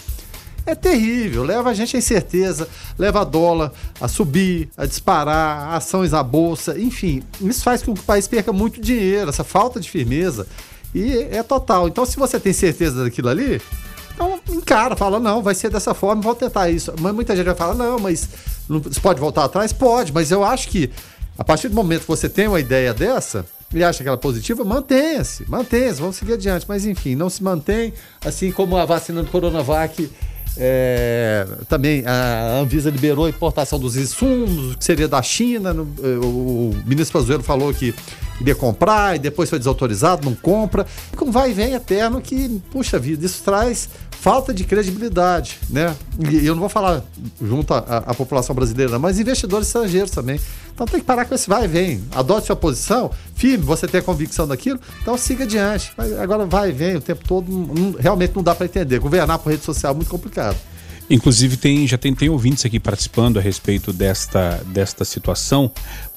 é terrível. Leva a gente à incerteza, leva a dólar a subir, a disparar, ações na bolsa, enfim. Isso faz com que o país perca muito dinheiro, essa falta de firmeza. E é total. Então, se você tem certeza daquilo ali, então encara, fala, não, vai ser dessa forma, vou tentar isso. Mas muita gente vai falar, não, mas você pode voltar atrás? Pode, mas eu acho que a partir do momento que você tem uma ideia dessa, e acha que ela é positiva, mantenha-se, mantenha-se, vamos seguir adiante. Mas enfim, não se mantém, assim como a vacina do Coronavac. É, também a Anvisa liberou a importação dos insumos, que seria da China. no- eh, o ministro Pazuello falou que iria comprar e depois foi desautorizado, não compra. Com vai e vem eterno que, puxa vida, isso traz falta de credibilidade, né? E eu não vou falar junto à, população brasileira, mas investidores estrangeiros também. Então tem que parar com esse vai e vem. Adote sua posição, firme, você tem a convicção daquilo, então siga adiante. Mas Agora vai e vem o tempo todo, não- realmente não dá para entender. Governar por rede social é muito complicado. Inclusive, tem, já tem, tem ouvintes aqui participando a respeito desta, desta situação.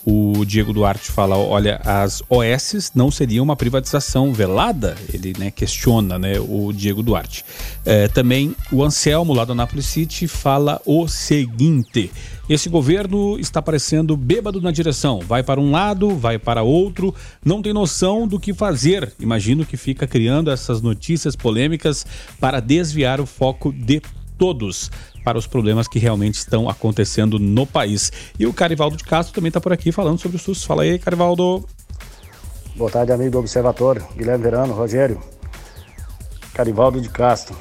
O Diego Duarte fala: olha, as OS não seriam uma privatização velada? Ele né, questiona né, o Diego Duarte. É, também o Anselmo, lá do Anápolis City, fala o seguinte: esse governo está parecendo bêbado na direção. Vai para um lado, vai para outro, não tem noção do que fazer. Imagino que fica criando essas notícias polêmicas para desviar o foco de todos para os problemas que realmente estão acontecendo no país. E o Carivaldo de Castro também está por aqui falando sobre o SUS. Fala aí, Carivaldo. Boa tarde, amigo do Observatório. Guilherme Verano, Rogério. Carivaldo de Castro.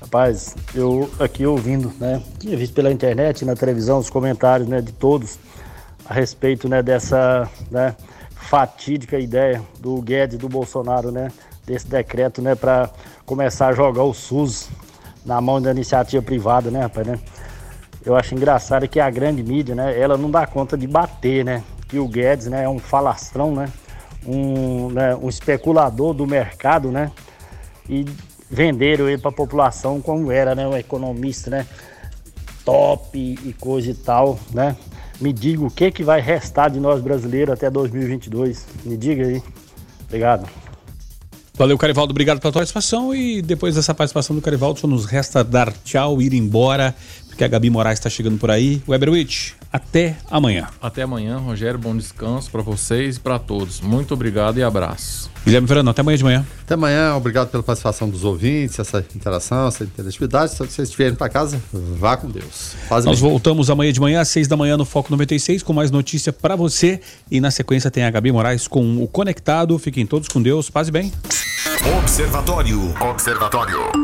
Rapaz, eu aqui ouvindo, né? Tinha visto pela internet, na televisão, os comentários né, de todos a respeito né, dessa né, fatídica ideia do Guedes do Bolsonaro, né? Desse decreto, né? Para começar a jogar o SUS na mão da iniciativa privada, né, rapaz, né? Eu acho engraçado que a grande mídia, né, ela não dá conta de bater, né? Que o Guedes, né, é um falastrão, né? Um, né, um especulador do mercado, né? E venderam ele para a população como era, né? Um economista, né? Top e coisa e tal, né? Me diga o que que vai restar de nós brasileiros até 2022. Me diga aí. Obrigado. Valeu, Carivaldo. Obrigado pela tua participação. E depois dessa participação do Carivaldo, só nos resta dar tchau, ir embora, porque a Gabi Moraes está chegando por aí. Weberwitch, até amanhã. Até amanhã, Rogério. Bom descanso para vocês e para todos. Muito obrigado e abraço. Guilherme Verano, até amanhã de manhã. Até amanhã, obrigado pela participação dos ouvintes, essa interação, essa interatividade. Se vocês estiverem para casa, vá com Deus. Faz Nós bem. voltamos amanhã de manhã, às seis da manhã, no Foco 96, com mais notícia para você. E na sequência tem a Gabi Moraes com o Conectado. Fiquem todos com Deus. Paz e bem. Observatório. Observatório.